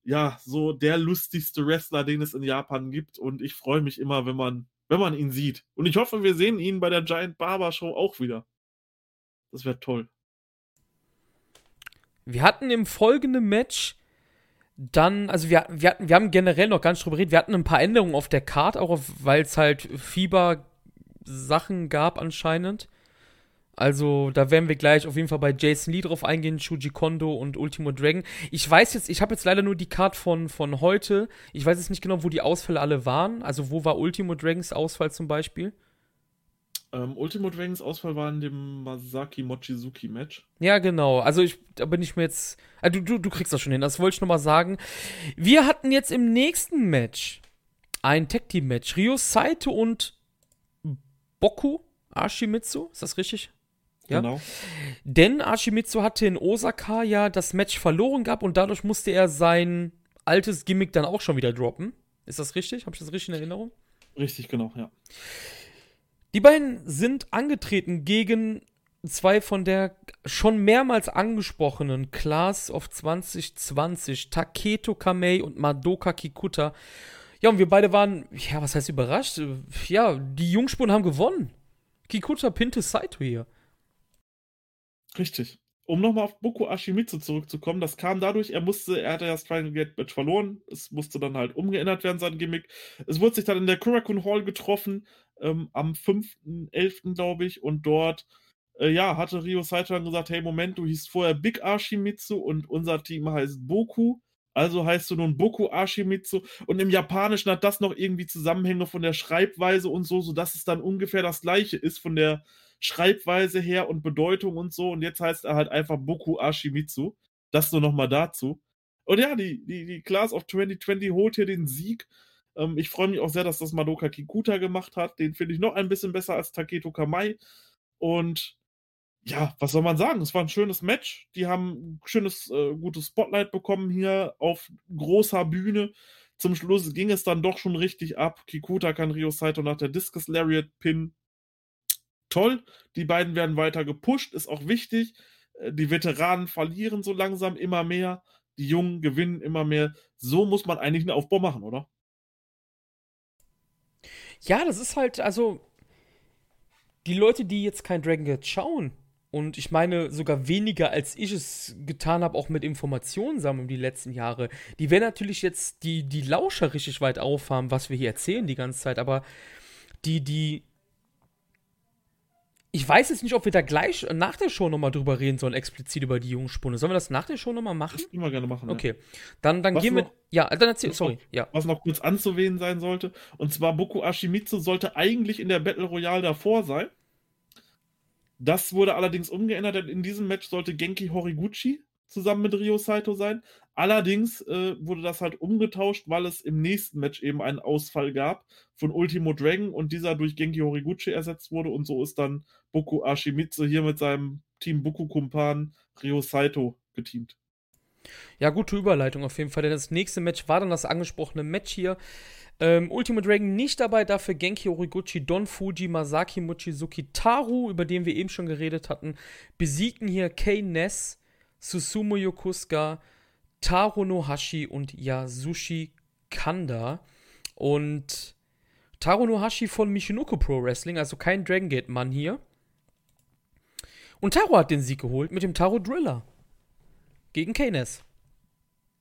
ja so der lustigste Wrestler, den es in Japan gibt und ich freue mich immer, wenn man wenn man ihn sieht. Und ich hoffe, wir sehen ihn bei der Giant Barber Show auch wieder. Das wäre toll. Wir hatten im folgenden Match dann, also wir, wir, hatten, wir haben generell noch ganz drüber geredet, wir hatten ein paar Änderungen auf der Card, auch weil es halt Fieber-Sachen gab anscheinend. Also, da werden wir gleich auf jeden Fall bei Jason Lee drauf eingehen, Shuji Kondo und Ultimo Dragon. Ich weiß jetzt, ich habe jetzt leider nur die Card von, von heute. Ich weiß jetzt nicht genau, wo die Ausfälle alle waren. Also, wo war Ultimo Dragons Ausfall zum Beispiel? Ähm, Ultimo Dragons Ausfall war in dem Masaki Mochizuki Match. Ja, genau. Also, ich, da bin ich mir jetzt. Also, du, du kriegst das schon hin, das wollte ich nochmal sagen. Wir hatten jetzt im nächsten Match ein Tag Team Match. Ryo Saito und Boku Ashimitsu. Ist das richtig? Ja? Genau. Denn Ashimitsu hatte in Osaka ja das Match verloren gehabt und dadurch musste er sein altes Gimmick dann auch schon wieder droppen. Ist das richtig? Habe ich das richtig in Erinnerung? Richtig, genau, ja. Die beiden sind angetreten gegen zwei von der schon mehrmals angesprochenen Class of 2020, Taketo Kamei und Madoka Kikuta. Ja, und wir beide waren, ja, was heißt überrascht? Ja, die Jungspuren haben gewonnen. Kikuta pinte Saito hier. Richtig. Um nochmal auf Boku Ashimitsu zurückzukommen, das kam dadurch, er musste, er hatte ja das Triangle Gate Match verloren, es musste dann halt umgeändert werden, sein Gimmick. Es wurde sich dann in der Kurakun Hall getroffen, ähm, am 5.11., glaube ich, und dort, äh, ja, hatte Ryo Saito dann gesagt, hey, Moment, du hießt vorher Big Ashimitsu und unser Team heißt Boku, also heißt du nun Boku Ashimitsu und im Japanischen hat das noch irgendwie Zusammenhänge von der Schreibweise und so, sodass es dann ungefähr das gleiche ist von der Schreibweise her und Bedeutung und so. Und jetzt heißt er halt einfach Boku Ashimitsu. Das nur nochmal dazu. Und ja, die, die, die Class of 2020 holt hier den Sieg. Ähm, ich freue mich auch sehr, dass das Madoka Kikuta gemacht hat. Den finde ich noch ein bisschen besser als Taketo Kamai. Und ja, was soll man sagen? Es war ein schönes Match. Die haben ein schönes, äh, gutes Spotlight bekommen hier auf großer Bühne. Zum Schluss ging es dann doch schon richtig ab. Kikuta kann Rio Saito nach der Discus Lariat Pin toll. Die beiden werden weiter gepusht, ist auch wichtig. Äh, die Veteranen verlieren so langsam immer mehr. Die Jungen gewinnen immer mehr. So muss man eigentlich einen Aufbau machen, oder? Ja, das ist halt, also, die Leute, die jetzt kein Dragon Gate schauen, und ich meine sogar weniger, als ich es getan habe, auch mit Informationen sammeln die letzten Jahre, die werden natürlich jetzt die, die Lauscher richtig weit aufhaben, was wir hier erzählen die ganze Zeit, aber die, die ich weiß jetzt nicht, ob wir da gleich nach der Show nochmal drüber reden sollen, explizit über die Jungspunde. Sollen wir das nach der Show nochmal machen? Das können wir gerne machen. Okay. Ja. Dann, dann gehen noch, wir. Ja, dann erzähl. Sorry. Noch, ja. Was noch kurz anzuwählen sein sollte. Und zwar Boku Ashimitsu sollte eigentlich in der Battle Royale davor sein. Das wurde allerdings umgeändert, denn in diesem Match sollte Genki Horiguchi zusammen mit Ryo Saito sein. Allerdings äh, wurde das halt umgetauscht, weil es im nächsten Match eben einen Ausfall gab von Ultimo Dragon und dieser durch Genki Horiguchi ersetzt wurde und so ist dann Boku Ashimitsu hier mit seinem Team Boku Kumpan Ryo Saito geteamt. Ja, gute Überleitung auf jeden Fall, denn das nächste Match war dann das angesprochene Match hier. Ähm, Ultimo Dragon nicht dabei, dafür Genki Horiguchi, Don Fuji, Masaki Mochizuki, Taru, über den wir eben schon geredet hatten, besiegten hier Kei Ness, Susumu Yokusuka, Taro Nohashi und Yasushi Kanda. Und Taro Nohashi von Michinoku Pro Wrestling, also kein Dragon Gate Mann hier. Und Taro hat den Sieg geholt mit dem Taro Driller. Gegen Keynes.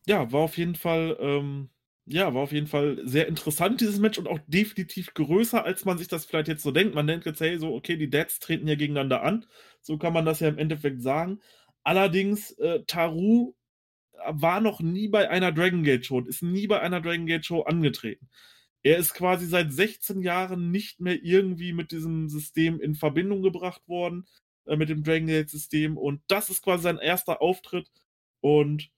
Ja, war auf jeden Fall, ähm, ja, war auf jeden Fall sehr interessant, dieses Match und auch definitiv größer, als man sich das vielleicht jetzt so denkt. Man denkt jetzt, hey, so, okay, die Dads treten ja gegeneinander an. So kann man das ja im Endeffekt sagen. Allerdings, äh, Taru war noch nie bei einer Dragon Gate Show und ist nie bei einer Dragon Gate Show angetreten. Er ist quasi seit 16 Jahren nicht mehr irgendwie mit diesem System in Verbindung gebracht worden, äh, mit dem Dragon Gate System. Und das ist quasi sein erster Auftritt. Und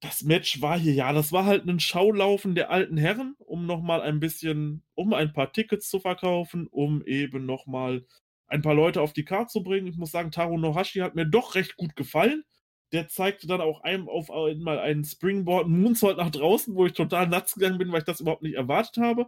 das Match war hier, ja, das war halt ein Schaulaufen der alten Herren, um nochmal ein bisschen, um ein paar Tickets zu verkaufen, um eben nochmal ein paar Leute auf die Karte zu bringen. Ich muss sagen, Taro Nohashi hat mir doch recht gut gefallen. Der zeigte dann auch einem auf einmal einen Springboard Moonsault nach draußen, wo ich total nuts gegangen bin, weil ich das überhaupt nicht erwartet habe.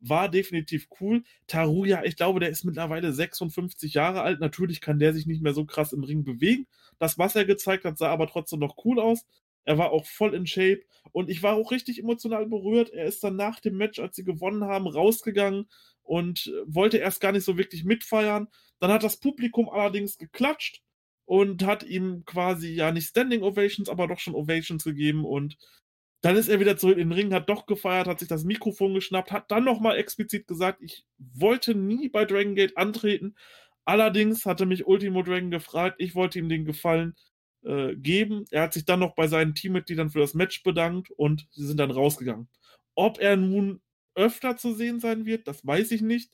War definitiv cool. Taruya, ich glaube, der ist mittlerweile 56 Jahre alt. Natürlich kann der sich nicht mehr so krass im Ring bewegen. Das, was er gezeigt hat, sah aber trotzdem noch cool aus. Er war auch voll in Shape und ich war auch richtig emotional berührt. Er ist dann nach dem Match, als sie gewonnen haben, rausgegangen und äh, wollte erst gar nicht so wirklich mitfeiern. Dann hat das Publikum allerdings geklatscht und hat ihm quasi ja nicht Standing Ovations, aber doch schon Ovations gegeben und dann ist er wieder zurück in den Ring, hat doch gefeiert, hat sich das Mikrofon geschnappt, hat dann nochmal explizit gesagt, ich wollte nie bei Dragon Gate antreten, Allerdings hatte mich Ultimo Dragon gefragt, ich wollte ihm den Gefallen äh, geben. Er hat sich dann noch bei seinen Teammitgliedern für das Match bedankt und sie sind dann rausgegangen. Ob er nun öfter zu sehen sein wird, das weiß ich nicht.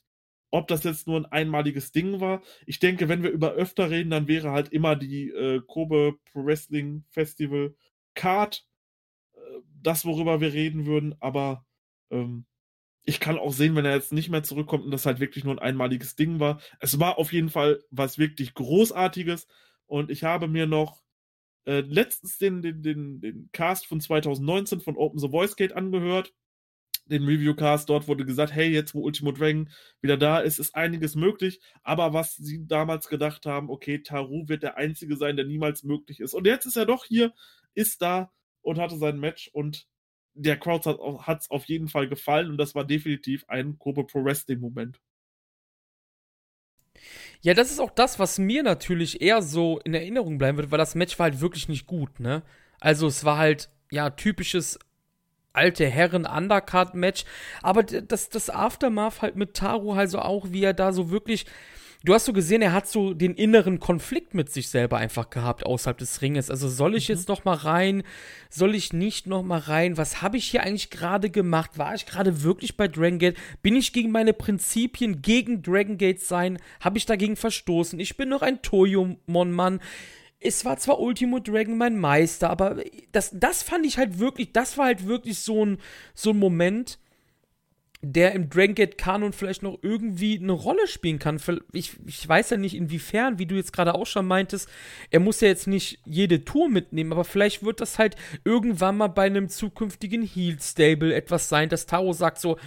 Ob das jetzt nur ein einmaliges Ding war. Ich denke, wenn wir über öfter reden, dann wäre halt immer die äh, Kobe Wrestling Festival Card äh, das, worüber wir reden würden. Aber ähm, ich kann auch sehen, wenn er jetzt nicht mehr zurückkommt und das halt wirklich nur ein einmaliges Ding war. Es war auf jeden Fall was wirklich Großartiges und ich habe mir noch äh, letztens den, den, den, den Cast von 2019 von Open the Voice Gate angehört. Den Reviewcast, dort wurde gesagt, hey, jetzt wo Ultimo Dragon wieder da ist, ist einiges möglich. Aber was sie damals gedacht haben, okay, Taru wird der Einzige sein, der niemals möglich ist. Und jetzt ist er doch hier, ist da und hatte sein Match und der Crowd hat es auf jeden Fall gefallen und das war definitiv ein Gruppe Pro Wrestling Moment. Ja, das ist auch das, was mir natürlich eher so in Erinnerung bleiben wird, weil das Match war halt wirklich nicht gut, ne? Also es war halt, ja, typisches alte Herren Undercard Match, aber das, das Aftermath halt mit Taro also auch, wie er da so wirklich du hast so gesehen, er hat so den inneren Konflikt mit sich selber einfach gehabt außerhalb des Ringes. Also soll ich mhm. jetzt noch mal rein? Soll ich nicht noch mal rein? Was habe ich hier eigentlich gerade gemacht? War ich gerade wirklich bei Dragon Gate? Bin ich gegen meine Prinzipien gegen Dragon Gate sein? Habe ich dagegen verstoßen? Ich bin noch ein Toyomon-Mann es war zwar Ultimo Dragon mein Meister, aber das, das fand ich halt wirklich, das war halt wirklich so ein, so ein Moment, der im Dragon Gate Kanon vielleicht noch irgendwie eine Rolle spielen kann. Ich, ich weiß ja nicht, inwiefern, wie du jetzt gerade auch schon meintest, er muss ja jetzt nicht jede Tour mitnehmen, aber vielleicht wird das halt irgendwann mal bei einem zukünftigen Heal Stable etwas sein, dass Taro sagt so,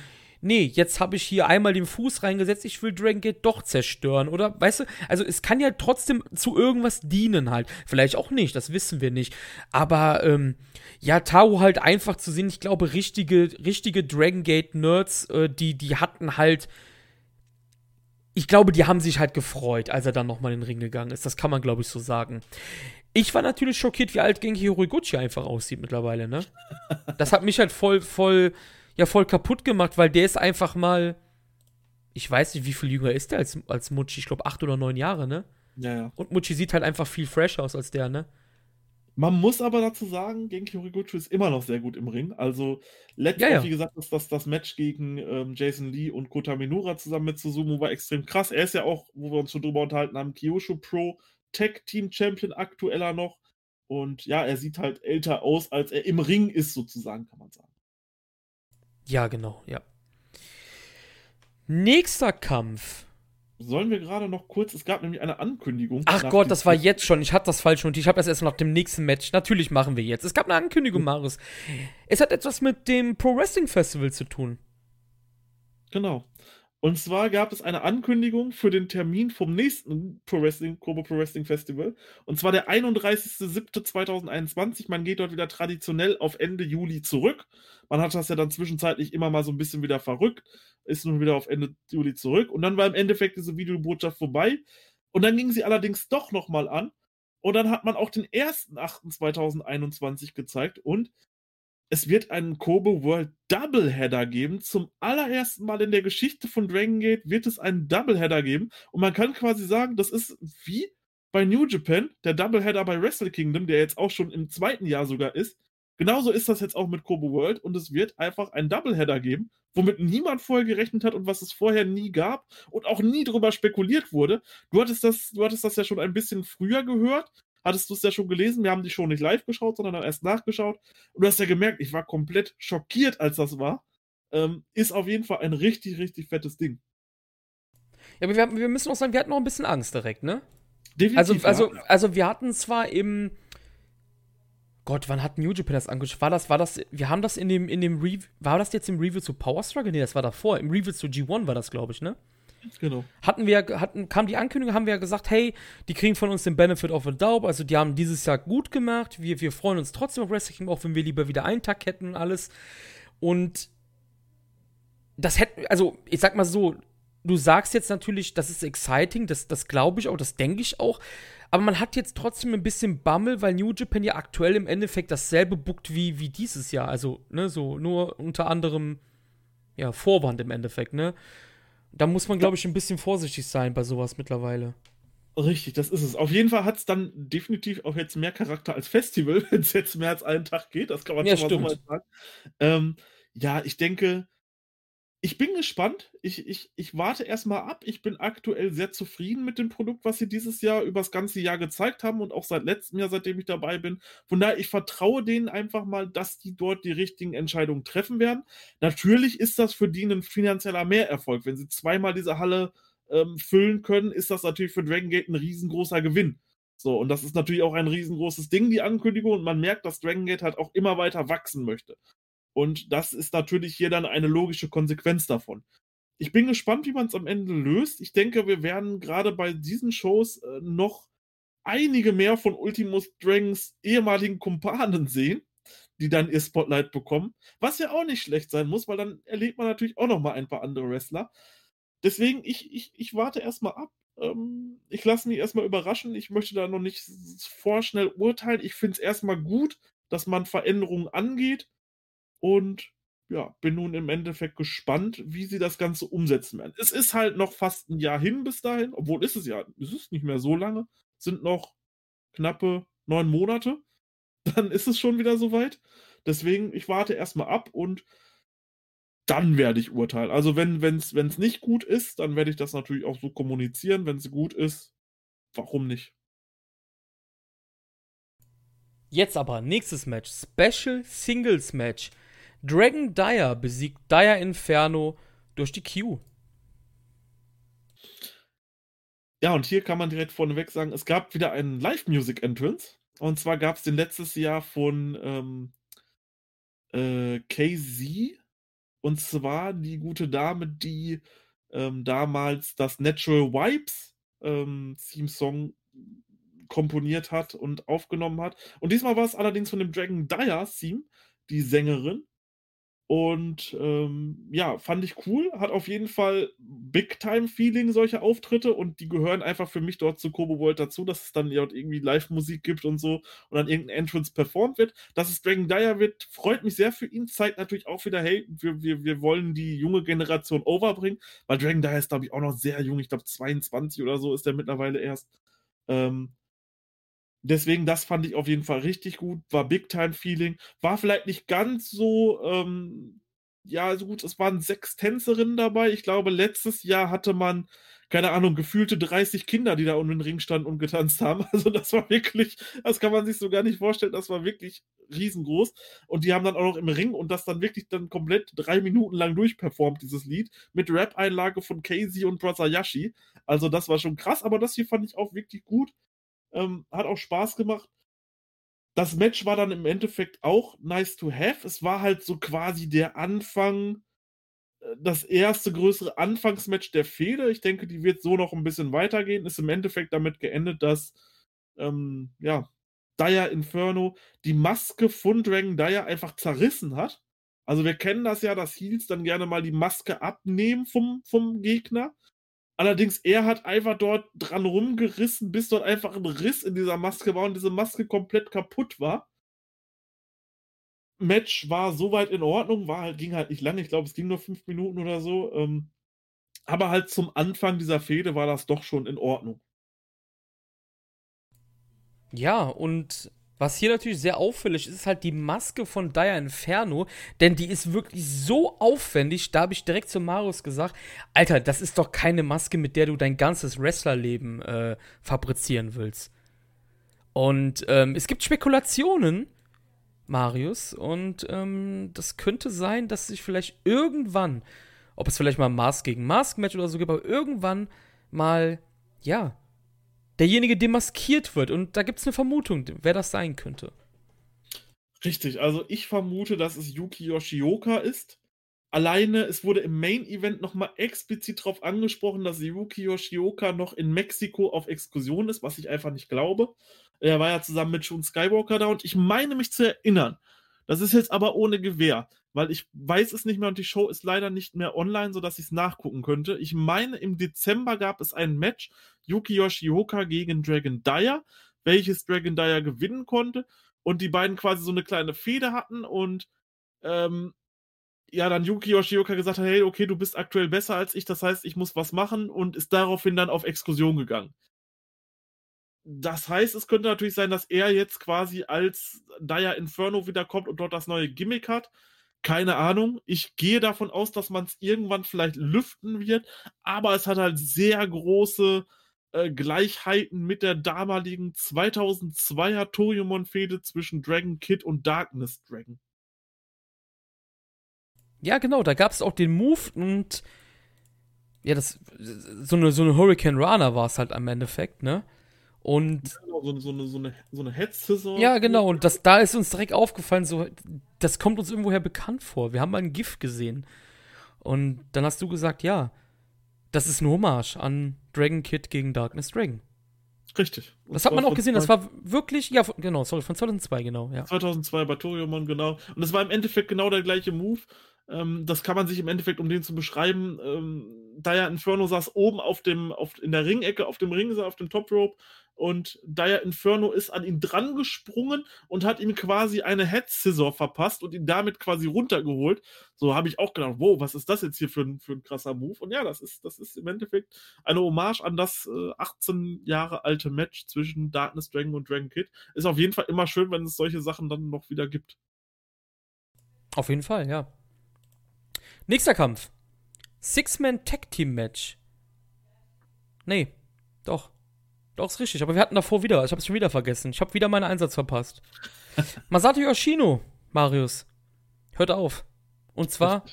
nee, jetzt habe ich hier einmal den Fuß reingesetzt, ich will Dragon Gate doch zerstören, oder? Weißt du, also es kann ja trotzdem zu irgendwas dienen halt. Vielleicht auch nicht, das wissen wir nicht. Aber, ähm, ja, Taro halt einfach zu sehen, ich glaube, richtige, richtige Dragon Gate Nerds, äh, die, die hatten halt ich glaube, die haben sich halt gefreut, als er dann nochmal in den Ring gegangen ist. Das kann man, glaube ich, so sagen. Ich war natürlich schockiert, wie alt Genki Horiguchi einfach aussieht mittlerweile, ne? Das hat mich halt voll, voll ja voll kaputt gemacht, weil der ist einfach mal, ich weiß nicht, wie viel jünger ist der als, als Mucci, ich glaube acht oder neun Jahre, ne? Ja, ja. Und Mucci sieht halt einfach viel fresh aus als der, ne? Man muss aber dazu sagen, Genki Horiguchi ist immer noch sehr gut im Ring. Also, letztens, ja, ja. wie gesagt, ist das, das Match gegen ähm, Jason Lee und Kota Minura zusammen mit Suzumu war extrem krass. Er ist ja auch, wo wir uns schon drüber unterhalten haben, Kyosho Pro Tech Team Champion aktueller noch. Und ja, er sieht halt älter aus, als er im Ring ist, sozusagen, kann man sagen. Ja, genau, ja. Nächster Kampf. Sollen wir gerade noch kurz, es gab nämlich eine Ankündigung. Ach Gott, das war jetzt schon. Ich hatte das falsch und ich habe das erst nach dem nächsten Match. Natürlich machen wir jetzt. Es gab eine Ankündigung, hm. Marius. Es hat etwas mit dem Pro Wrestling Festival zu tun. Genau. Und zwar gab es eine Ankündigung für den Termin vom nächsten Pro Wrestling, Kobo Pro Wrestling Festival. Und zwar der 31.07.2021. Man geht dort wieder traditionell auf Ende Juli zurück. Man hat das ja dann zwischenzeitlich immer mal so ein bisschen wieder verrückt. Ist nun wieder auf Ende Juli zurück. Und dann war im Endeffekt diese Videobotschaft vorbei. Und dann ging sie allerdings doch nochmal an. Und dann hat man auch den 1.08.2021 gezeigt. Und es wird einen Kobe World Doubleheader geben. Zum allerersten Mal in der Geschichte von Dragon Gate wird es einen Doubleheader geben. Und man kann quasi sagen, das ist wie bei New Japan, der Doubleheader bei Wrestle Kingdom, der jetzt auch schon im zweiten Jahr sogar ist. Genauso ist das jetzt auch mit Kobe World und es wird einfach einen Doubleheader geben, womit niemand vorher gerechnet hat und was es vorher nie gab und auch nie drüber spekuliert wurde. Du hattest das, du hattest das ja schon ein bisschen früher gehört hattest du es ja schon gelesen. Wir haben die Show nicht live geschaut, sondern erst nachgeschaut. Und du hast ja gemerkt, ich war komplett schockiert, als das war. Ähm, ist auf jeden Fall ein richtig, richtig fettes Ding. Ja, aber wir, wir, müssen auch sagen, wir hatten noch ein bisschen Angst direkt, ne? Definitiv. Also, also, ja. also wir hatten zwar im. Gott, wann hat New Japan das angeschaut? War das, war das, wir haben das in dem, in dem Review, war das jetzt im Review zu Power Struggle? Nee, das war davor. Im Review zu G1 war das, glaube ich, ne? Genau. Hatten wir, hatten, kam die Ankündigung, haben wir ja gesagt, hey, die kriegen von uns den Benefit of a Doubt, also die haben dieses Jahr gut gemacht, wir, wir freuen uns trotzdem auf Wrestling, auch wenn wir lieber wieder einen Tag hätten und alles. Und das hätte, also ich sag mal so, du sagst jetzt natürlich, das ist exciting, das, das glaube ich auch, das denke ich auch. Aber man hat jetzt trotzdem ein bisschen Bammel, weil New Japan ja aktuell im Endeffekt dasselbe buckt wie, wie dieses Jahr. Also, ne, so nur unter anderem, ja, Vorwand im Endeffekt, ne? Da muss man, glaube ich, ein bisschen vorsichtig sein bei sowas mittlerweile. Richtig, das ist es. Auf jeden Fall hat es dann definitiv auch jetzt mehr Charakter als Festival, wenn es jetzt mehr als einen Tag geht. Das kann man Ja, schon mal so stimmt. mal sagen. Ähm, ja, ich denke, ich bin gespannt. Ich, ich, ich warte erstmal ab. Ich bin aktuell sehr zufrieden mit dem Produkt, was sie dieses Jahr über das ganze Jahr gezeigt haben und auch seit letztem Jahr, seitdem ich dabei bin. Von daher, ich vertraue denen einfach mal, dass die dort die richtigen Entscheidungen treffen werden. Natürlich ist das für die ein finanzieller Mehrerfolg. Wenn sie zweimal diese Halle ähm, füllen können, ist das natürlich für Dragon Gate ein riesengroßer Gewinn. So, und das ist natürlich auch ein riesengroßes Ding, die Ankündigung, und man merkt, dass Dragon Gate halt auch immer weiter wachsen möchte. Und das ist natürlich hier dann eine logische Konsequenz davon. Ich bin gespannt, wie man es am Ende löst. Ich denke, wir werden gerade bei diesen Shows äh, noch einige mehr von Ultimus Dragons ehemaligen Kumpanen sehen, die dann ihr Spotlight bekommen. Was ja auch nicht schlecht sein muss, weil dann erlebt man natürlich auch noch mal ein paar andere Wrestler. Deswegen, ich, ich, ich warte erstmal ab. Ähm, ich lasse mich erstmal überraschen. Ich möchte da noch nicht vorschnell urteilen. Ich finde es erstmal gut, dass man Veränderungen angeht. Und ja, bin nun im Endeffekt gespannt, wie sie das Ganze umsetzen werden. Es ist halt noch fast ein Jahr hin bis dahin, obwohl ist es ja, es ist nicht mehr so lange, sind noch knappe neun Monate, dann ist es schon wieder soweit. Deswegen, ich warte erstmal ab und dann werde ich urteilen. Also wenn es nicht gut ist, dann werde ich das natürlich auch so kommunizieren. Wenn es gut ist, warum nicht? Jetzt aber, nächstes Match. Special Singles Match. Dragon Dyer besiegt Dyer Inferno durch die Q. Ja, und hier kann man direkt vorneweg sagen, es gab wieder einen Live-Music-Entrance. Und zwar gab es den letztes Jahr von ähm, äh, KZ. Und zwar die gute Dame, die ähm, damals das Natural Vibes ähm, Theme-Song komponiert hat und aufgenommen hat. Und diesmal war es allerdings von dem Dragon Dyer Theme, die Sängerin. Und ähm, ja, fand ich cool. Hat auf jeden Fall Big-Time-Feeling, solche Auftritte. Und die gehören einfach für mich dort zu Kobo World dazu, dass es dann ja irgendwie Live-Musik gibt und so. Und dann irgendein Entrance performt wird. Dass es Dragon Dyer wird, freut mich sehr für ihn. Zeigt natürlich auch wieder, hey, wir, wir, wir wollen die junge Generation overbringen. Weil Dragon Dyer ist, glaube ich, auch noch sehr jung. Ich glaube, 22 oder so ist er mittlerweile erst. Ähm, Deswegen, das fand ich auf jeden Fall richtig gut. War Big-Time-Feeling. War vielleicht nicht ganz so, ähm, ja, so gut. Es waren sechs Tänzerinnen dabei. Ich glaube, letztes Jahr hatte man, keine Ahnung, gefühlte 30 Kinder, die da um den Ring standen und getanzt haben. Also, das war wirklich, das kann man sich so gar nicht vorstellen. Das war wirklich riesengroß. Und die haben dann auch noch im Ring und das dann wirklich dann komplett drei Minuten lang durchperformt, dieses Lied. Mit Rap-Einlage von Casey und Brother Yashi. Also, das war schon krass. Aber das hier fand ich auch wirklich gut. Ähm, hat auch Spaß gemacht. Das Match war dann im Endeffekt auch nice to have. Es war halt so quasi der Anfang, äh, das erste größere Anfangsmatch der Fehde. Ich denke, die wird so noch ein bisschen weitergehen. Ist im Endeffekt damit geendet, dass ähm, ja, Dyer Inferno die Maske von Dragon Dyer einfach zerrissen hat. Also wir kennen das ja, dass Heels dann gerne mal die Maske abnehmen vom, vom Gegner. Allerdings, er hat einfach dort dran rumgerissen, bis dort einfach ein Riss in dieser Maske war und diese Maske komplett kaputt war. Match war soweit in Ordnung, war halt, ging halt nicht lange, ich glaube, es ging nur fünf Minuten oder so. Ähm, aber halt zum Anfang dieser Fehde war das doch schon in Ordnung. Ja, und was hier natürlich sehr auffällig ist, ist halt die Maske von Dyer Inferno, denn die ist wirklich so aufwendig, da habe ich direkt zu Marius gesagt, Alter, das ist doch keine Maske, mit der du dein ganzes Wrestlerleben äh, fabrizieren willst. Und ähm, es gibt Spekulationen, Marius, und ähm, das könnte sein, dass sich vielleicht irgendwann, ob es vielleicht mal Mask gegen Mask Match oder so gibt, aber irgendwann mal, ja, derjenige demaskiert wird. Und da gibt es eine Vermutung, wer das sein könnte. Richtig, also ich vermute, dass es Yuki Yoshioka ist. Alleine, es wurde im Main-Event nochmal explizit darauf angesprochen, dass Yuki Yoshioka noch in Mexiko auf Exkursion ist, was ich einfach nicht glaube. Er war ja zusammen mit Shun Skywalker da und ich meine mich zu erinnern. Das ist jetzt aber ohne Gewehr, weil ich weiß es nicht mehr und die Show ist leider nicht mehr online, sodass ich es nachgucken könnte. Ich meine, im Dezember gab es ein Match Yuki Yoshioka gegen Dragon Dyer, welches Dragon Dyer gewinnen konnte und die beiden quasi so eine kleine Fehde hatten und ähm, ja, dann Yuki Yoshioka gesagt hat, hey, okay, du bist aktuell besser als ich, das heißt, ich muss was machen und ist daraufhin dann auf Exkursion gegangen. Das heißt, es könnte natürlich sein, dass er jetzt quasi als Daya Inferno wiederkommt und dort das neue Gimmick hat. Keine Ahnung. Ich gehe davon aus, dass man es irgendwann vielleicht lüften wird, aber es hat halt sehr große äh, Gleichheiten mit der damaligen 2002er Toriumon-Fehde zwischen Dragon Kid und Darkness Dragon. Ja, genau, da gab es auch den Move und ja, das so eine, so eine Hurricane Rana war es halt am Endeffekt, ne? Und ja, genau, so, so, eine, so, eine, so eine Head-Scissor. Ja, genau, und das, da ist uns direkt aufgefallen, so, das kommt uns irgendwoher bekannt vor. Wir haben mal ein GIF gesehen. Und dann hast du gesagt, ja, das ist ein Hommage an Dragon Kid gegen Darkness Dragon. Richtig. Und das hat man auch gesehen, das war wirklich, ja, genau, sorry, von 2002, genau, ja. 2002 bei Toriumon, genau. Und das war im Endeffekt genau der gleiche Move. Ähm, das kann man sich im Endeffekt, um den zu beschreiben, ähm, Daya Inferno saß oben auf dem, auf, in der Ringecke, auf dem Ring, auf dem Top Rope und Daya Inferno ist an ihn dran gesprungen und hat ihm quasi eine Head Scissor verpasst und ihn damit quasi runtergeholt. So habe ich auch gedacht, wow, was ist das jetzt hier für ein, für ein krasser Move? Und ja, das ist, das ist im Endeffekt eine Hommage an das äh, 18 Jahre alte Match zwischen Darkness Dragon und Dragon Kid. Ist auf jeden Fall immer schön, wenn es solche Sachen dann noch wieder gibt. Auf jeden Fall, ja. Nächster Kampf. Six-Man Tag Team Match. Nee, doch. Doch, ist richtig. Aber wir hatten davor wieder. Ich habe es schon wieder vergessen. Ich habe wieder meinen Einsatz verpasst. Masato Yoshino, Marius. Hört auf. Und zwar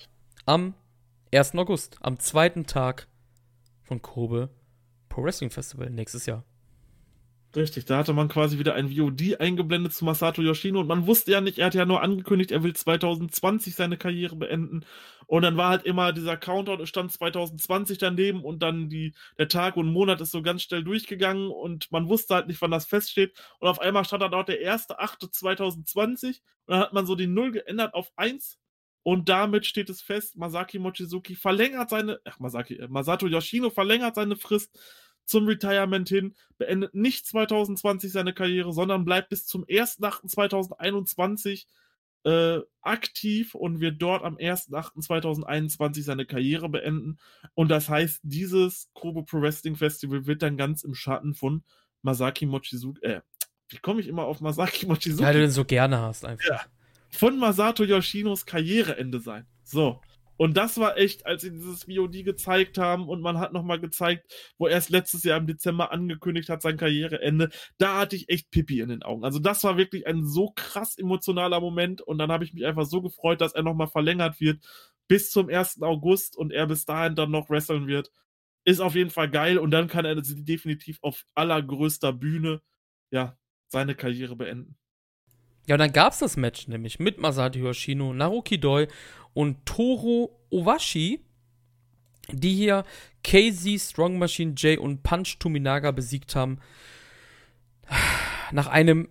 am 1. August, am zweiten Tag von Kobe Pro Wrestling Festival nächstes Jahr. Richtig, da hatte man quasi wieder ein VOD eingeblendet zu Masato Yoshino und man wusste ja nicht, er hat ja nur angekündigt, er will 2020 seine Karriere beenden. Und dann war halt immer dieser Countdown, stand 2020 daneben und dann die, der Tag und Monat ist so ganz schnell durchgegangen und man wusste halt nicht, wann das feststeht. Und auf einmal stand dann auch der 1.8.2020 und dann hat man so die Null geändert auf 1 und damit steht es fest, Masaki Mochizuki verlängert seine, ach Masaki, äh, Masato Yoshino verlängert seine Frist zum Retirement hin, beendet nicht 2020 seine Karriere, sondern bleibt bis zum 1.8.2021 äh, aktiv und wird dort am 1.8.2021 seine Karriere beenden. Und das heißt, dieses Kobe Pro Wrestling Festival wird dann ganz im Schatten von Masaki Mochizuki, äh, wie komme ich immer auf Masaki Mochizuki? Ja, du den so gerne hast einfach. Ja, von Masato Yoshinos Karriereende sein. So. Und das war echt, als sie dieses VOD gezeigt haben und man hat nochmal gezeigt, wo er es letztes Jahr im Dezember angekündigt hat, sein Karriereende, da hatte ich echt Pipi in den Augen. Also das war wirklich ein so krass emotionaler Moment und dann habe ich mich einfach so gefreut, dass er nochmal verlängert wird bis zum 1. August und er bis dahin dann noch wresteln wird. Ist auf jeden Fall geil und dann kann er definitiv auf allergrößter Bühne, ja, seine Karriere beenden. Ja, und dann gab es das Match nämlich mit Masato Yoshino, Naruki Doi und Toro Owashi, die hier KZ, Strong Machine J und Punch Tominaga besiegt haben. Nach einem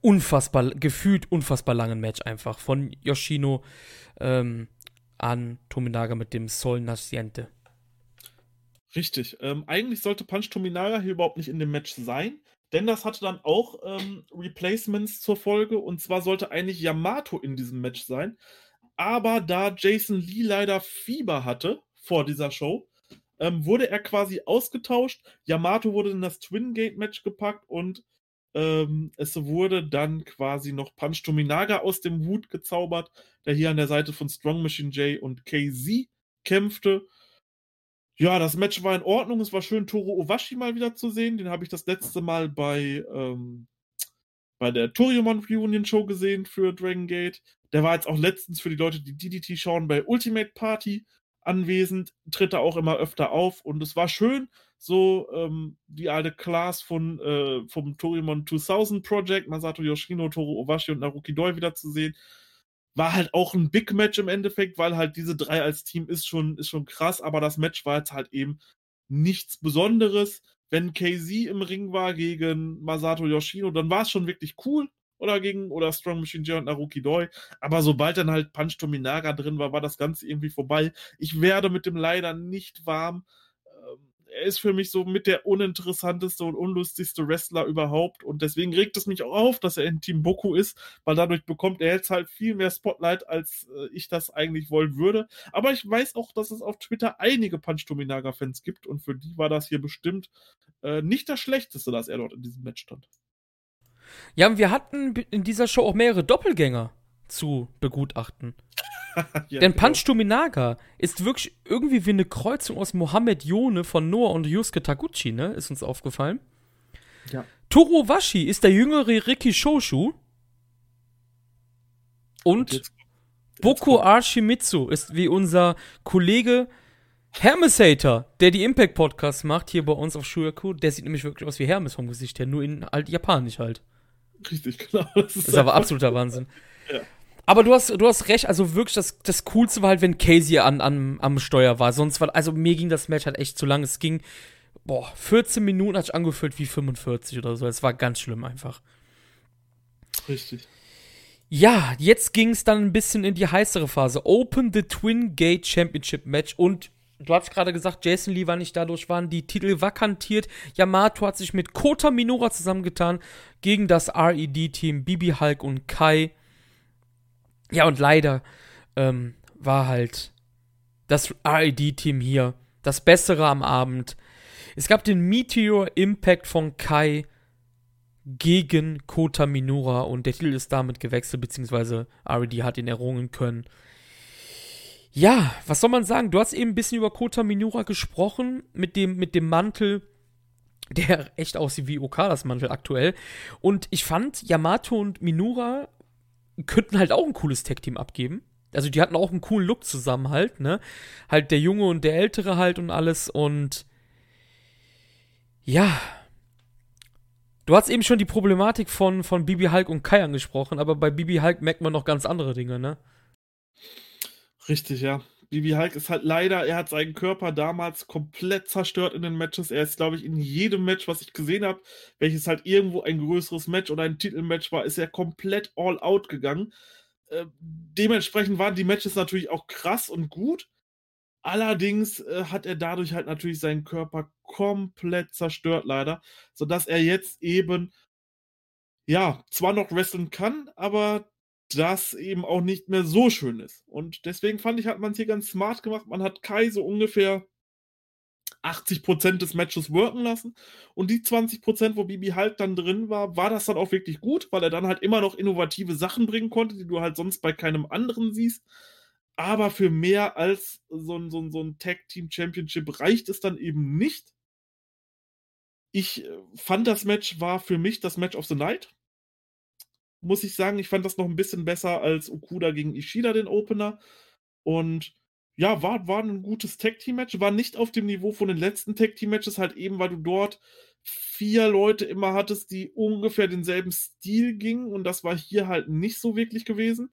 unfassbar, gefühlt unfassbar langen Match einfach. Von Yoshino ähm, an Tominaga mit dem Sol Naciente. Richtig. Ähm, eigentlich sollte Punch Tominaga hier überhaupt nicht in dem Match sein. Denn das hatte dann auch ähm, Replacements zur Folge. Und zwar sollte eigentlich Yamato in diesem Match sein. Aber da Jason Lee leider Fieber hatte vor dieser Show, ähm, wurde er quasi ausgetauscht. Yamato wurde in das Twin Gate Match gepackt und ähm, es wurde dann quasi noch Punch Tominaga aus dem Hut gezaubert, der hier an der Seite von Strong Machine J und KZ kämpfte. Ja, das Match war in Ordnung. Es war schön, Toro Owashi mal wieder zu sehen. Den habe ich das letzte Mal bei, ähm, bei der Toriumon Reunion Show gesehen für Dragon Gate. Der war jetzt auch letztens für die Leute, die DDT schauen, bei Ultimate Party anwesend. Tritt da auch immer öfter auf. Und es war schön, so ähm, die alte Class von, äh, vom Toriumon 2000 Project, Masato Yoshino, Toro Owashi und Naruki Doi wieder zu sehen war halt auch ein Big Match im Endeffekt, weil halt diese drei als Team ist schon, ist schon krass, aber das Match war jetzt halt eben nichts Besonderes. Wenn KZ im Ring war gegen Masato Yoshino, dann war es schon wirklich cool. Oder gegen, oder Strong Machine J und Naruki Doi. Aber sobald dann halt Punch Tominaga drin war, war das Ganze irgendwie vorbei. Ich werde mit dem leider nicht warm. Er ist für mich so mit der uninteressanteste und unlustigste Wrestler überhaupt. Und deswegen regt es mich auch auf, dass er in Team Boku ist, weil dadurch bekommt er jetzt halt viel mehr Spotlight, als äh, ich das eigentlich wollen würde. Aber ich weiß auch, dass es auf Twitter einige Punch Tominaga-Fans gibt und für die war das hier bestimmt äh, nicht das Schlechteste, dass er dort in diesem Match stand. Ja, und wir hatten in dieser Show auch mehrere Doppelgänger zu begutachten. ja, Denn genau. Punch Tominaga ist wirklich irgendwie wie eine Kreuzung aus Mohammed Yone von Noah und Yusuke Taguchi, ne? Ist uns aufgefallen. Ja. Toro Washi ist der jüngere Riki Shoshu. Und, jetzt Boko Arshimitsu ist wie unser Kollege Hermes Hater, der die Impact Podcasts macht, hier bei uns auf Shuyaku. Der sieht nämlich wirklich aus wie Hermes vom Gesicht her, nur in halt japanisch halt. Richtig, genau. Das ist, das ist aber absoluter Wahnsinn. Ja. Aber du hast, du hast recht, also wirklich, das, das Coolste war halt, wenn Casey an, an, am Steuer war. Sonst war, also mir ging das Match halt echt zu lang. Es ging, boah, 14 Minuten hat sich angefühlt wie 45 oder so. Es war ganz schlimm einfach. Richtig. Ja, jetzt ging es dann ein bisschen in die heißere Phase. Open the Twin Gate Championship Match und du hast gerade gesagt, Jason Lee war nicht dadurch, waren die Titel vakantiert. Yamato hat sich mit Kota Minora zusammengetan gegen das RED-Team Bibi Hulk und Kai. Ja, und leider ähm, war halt das RED-Team hier das Bessere am Abend. Es gab den Meteor Impact von Kai gegen Kota Minora und der Titel ist damit gewechselt, beziehungsweise RED hat ihn errungen können. Ja, was soll man sagen? Du hast eben ein bisschen über Kota Minora gesprochen, mit dem, mit dem Mantel, der echt aussieht wie Okadas Mantel aktuell. Und ich fand, Yamato und Minura könnten halt auch ein cooles Tag-Team abgeben. Also die hatten auch einen coolen Look zusammen halt, ne? Halt der Junge und der Ältere halt und alles und ja. Du hast eben schon die Problematik von, von Bibi Hulk und Kai angesprochen, aber bei Bibi Hulk merkt man noch ganz andere Dinge, ne? Richtig, ja. Bibi Hulk ist halt leider, er hat seinen Körper damals komplett zerstört in den Matches. Er ist, glaube ich, in jedem Match, was ich gesehen habe, welches halt irgendwo ein größeres Match oder ein Titelmatch war, ist er komplett all out gegangen. Äh, dementsprechend waren die Matches natürlich auch krass und gut. Allerdings äh, hat er dadurch halt natürlich seinen Körper komplett zerstört, leider, sodass er jetzt eben ja, zwar noch wresteln kann, aber das eben auch nicht mehr so schön ist. Und deswegen fand ich, hat man es hier ganz smart gemacht. Man hat Kai so ungefähr 80% des Matches worken lassen. Und die 20%, wo Bibi halt dann drin war, war das dann auch wirklich gut, weil er dann halt immer noch innovative Sachen bringen konnte, die du halt sonst bei keinem anderen siehst. Aber für mehr als so ein, so ein, so ein Tag Team Championship reicht es dann eben nicht. Ich äh, fand, das Match war für mich das Match of the Night muss ich sagen, ich fand das noch ein bisschen besser als Okuda gegen Ishida, den Opener. Und ja, war, war ein gutes Tag-Team-Match. War nicht auf dem Niveau von den letzten Tag-Team-Matches, halt eben, weil du dort vier Leute immer hattest, die ungefähr denselben Stil gingen. Und das war hier halt nicht so wirklich gewesen.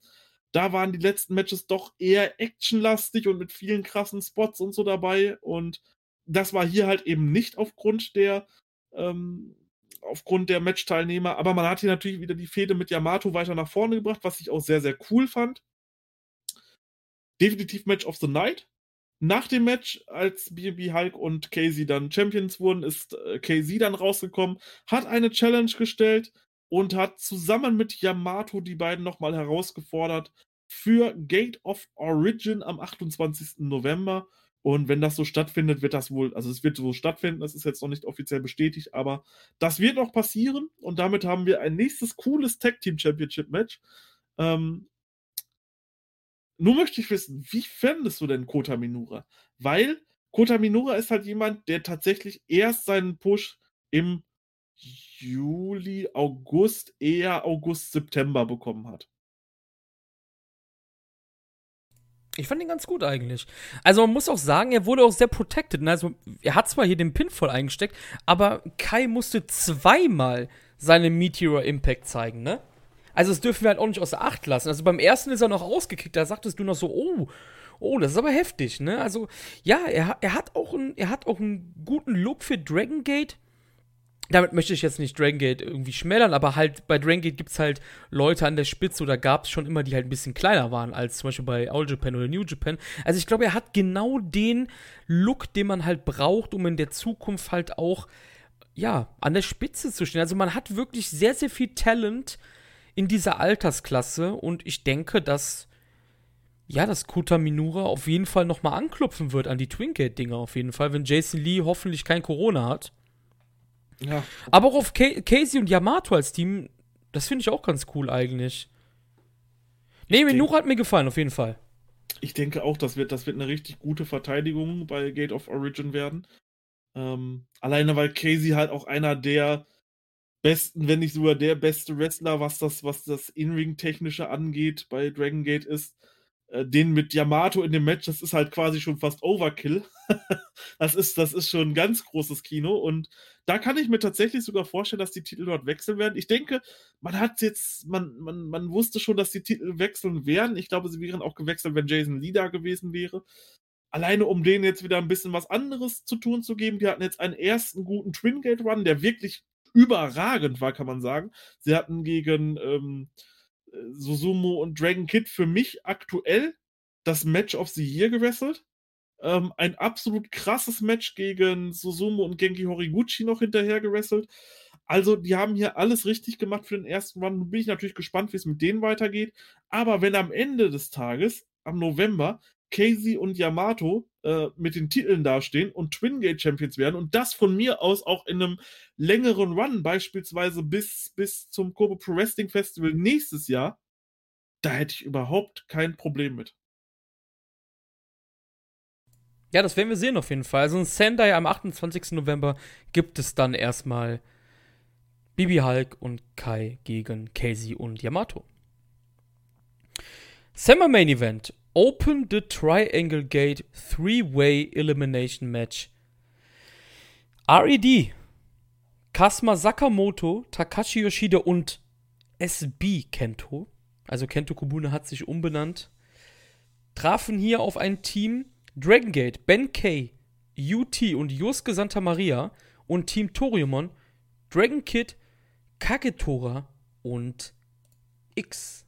Da waren die letzten Matches doch eher actionlastig und mit vielen krassen Spots und so dabei. Und das war hier halt eben nicht aufgrund der ähm, aufgrund der Matchteilnehmer. Aber man hat hier natürlich wieder die Fehde mit Yamato weiter nach vorne gebracht, was ich auch sehr, sehr cool fand. Definitiv Match of the Night. Nach dem Match, als BB Hulk und Casey dann Champions wurden, ist äh, Casey dann rausgekommen, hat eine Challenge gestellt und hat zusammen mit Yamato die beiden nochmal herausgefordert für Gate of Origin am 28. November. Und wenn das so stattfindet, wird das wohl, also es wird so stattfinden, das ist jetzt noch nicht offiziell bestätigt, aber das wird noch passieren und damit haben wir ein nächstes cooles Tag Team Championship Match. Ähm, nur möchte ich wissen, wie fändest du denn Kota Minura? Weil Kota Minura ist halt jemand, der tatsächlich erst seinen Push im Juli, August, eher August, September bekommen hat. Ich fand ihn ganz gut eigentlich. Also man muss auch sagen, er wurde auch sehr protected. Ne? Also er hat zwar hier den Pin voll eingesteckt, aber Kai musste zweimal seine Meteor Impact zeigen, ne? Also das dürfen wir halt auch nicht außer Acht lassen. Also beim ersten ist er noch ausgekickt, da sagtest du noch so, oh, oh, das ist aber heftig, ne? Also ja, er, er, hat auch ein, er hat auch einen guten Look für Dragon Gate. Damit möchte ich jetzt nicht Dragon Gate irgendwie schmälern, aber halt bei Dragon Gate gibt es halt Leute an der Spitze oder gab es schon immer, die halt ein bisschen kleiner waren als zum Beispiel bei All Japan oder New Japan. Also ich glaube, er hat genau den Look, den man halt braucht, um in der Zukunft halt auch, ja, an der Spitze zu stehen. Also man hat wirklich sehr, sehr viel Talent in dieser Altersklasse und ich denke, dass ja, dass Kota Minura auf jeden Fall nochmal anklopfen wird an die Twingate-Dinger auf jeden Fall, wenn Jason Lee hoffentlich kein Corona hat. Ja. Aber auch auf K Casey und Yamato als Team, das finde ich auch ganz cool eigentlich. Nee, Minura hat mir gefallen, auf jeden Fall. Ich denke auch, das wird, das wird eine richtig gute Verteidigung bei Gate of Origin werden. Ähm, alleine weil Casey halt auch einer der besten, wenn nicht sogar der beste Wrestler, was das, was das In-Ring-Technische angeht, bei Dragon Gate ist. Äh, den mit Yamato in dem Match, das ist halt quasi schon fast Overkill. das, ist, das ist schon ein ganz großes Kino. Und da kann ich mir tatsächlich sogar vorstellen, dass die Titel dort wechseln werden. Ich denke, man hat jetzt, man, man, man wusste schon, dass die Titel wechseln werden. Ich glaube, sie wären auch gewechselt, wenn Jason Lee da gewesen wäre. Alleine um denen jetzt wieder ein bisschen was anderes zu tun zu geben. Die hatten jetzt einen ersten guten Twin Gate Run, der wirklich überragend war, kann man sagen. Sie hatten gegen ähm, Susumu und Dragon Kid für mich aktuell das Match of the Year gewesselt. Ähm, ein absolut krasses Match gegen Susumu und Genki Horiguchi noch hinterher gewesselt. Also, die haben hier alles richtig gemacht für den ersten Run. Nun bin ich natürlich gespannt, wie es mit denen weitergeht. Aber wenn am Ende des Tages, am November, Casey und Yamato äh, mit den Titeln dastehen und Twin Gate Champions werden und das von mir aus auch in einem längeren Run, beispielsweise bis, bis zum Kobe Pro Wrestling Festival nächstes Jahr, da hätte ich überhaupt kein Problem mit. Ja, das werden wir sehen auf jeden Fall. Also in Sendai am 28. November gibt es dann erstmal Bibi Hulk und Kai gegen Casey und Yamato. Summer Main Event. Open the Triangle Gate Three-Way Elimination Match. RED, Kasma Sakamoto, Takashi Yoshida und SB Kento, also Kento Kobune hat sich umbenannt, trafen hier auf ein Team Dragon Gate, Ben K, UT und Yosuke Santa Maria und Team Toriumon, Dragon Kid, Kagetora und X.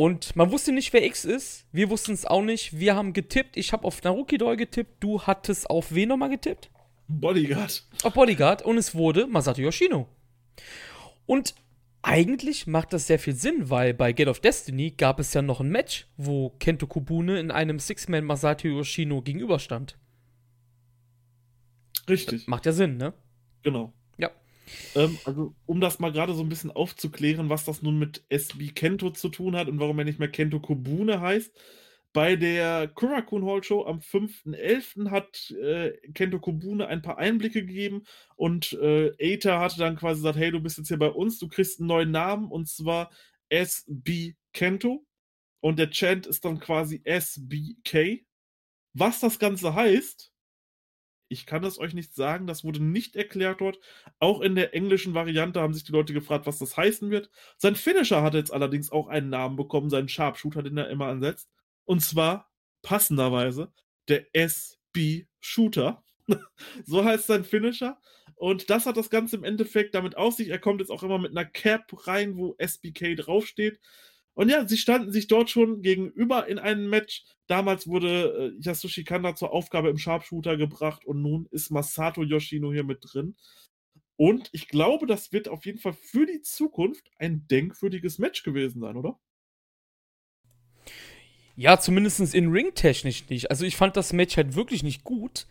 Und man wusste nicht, wer X ist. Wir wussten es auch nicht. Wir haben getippt. Ich habe auf Naruki Doi getippt. Du hattest auf wen nochmal getippt? Bodyguard. Auf Bodyguard. Und es wurde Masato Yoshino. Und eigentlich macht das sehr viel Sinn, weil bei Gate of Destiny gab es ja noch ein Match, wo Kento Kobune in einem Six-Man Masato Yoshino gegenüberstand. Richtig. Macht ja Sinn, ne? Genau. Ähm, also, um das mal gerade so ein bisschen aufzuklären, was das nun mit SB Kento zu tun hat und warum er nicht mehr Kento Kobune heißt. Bei der Kurakun Hall Show am 5.11. hat äh, Kento Kobune ein paar Einblicke gegeben und äh, Eita hatte dann quasi gesagt: Hey, du bist jetzt hier bei uns, du kriegst einen neuen Namen und zwar SB Kento. Und der Chant ist dann quasi SBK. Was das Ganze heißt, ich kann es euch nicht sagen, das wurde nicht erklärt dort. Auch in der englischen Variante haben sich die Leute gefragt, was das heißen wird. Sein Finisher hat jetzt allerdings auch einen Namen bekommen, seinen Sharpshooter, den er immer ansetzt. Und zwar passenderweise der SB Shooter. so heißt sein Finisher. Und das hat das Ganze im Endeffekt damit auf sich. Er kommt jetzt auch immer mit einer Cap rein, wo SBK draufsteht. Und ja, sie standen sich dort schon gegenüber in einem Match. Damals wurde äh, Yasushi Kanda zur Aufgabe im Sharpshooter gebracht und nun ist Masato Yoshino hier mit drin. Und ich glaube, das wird auf jeden Fall für die Zukunft ein denkwürdiges Match gewesen sein, oder? Ja, zumindest in Ring-technisch nicht. Also ich fand das Match halt wirklich nicht gut.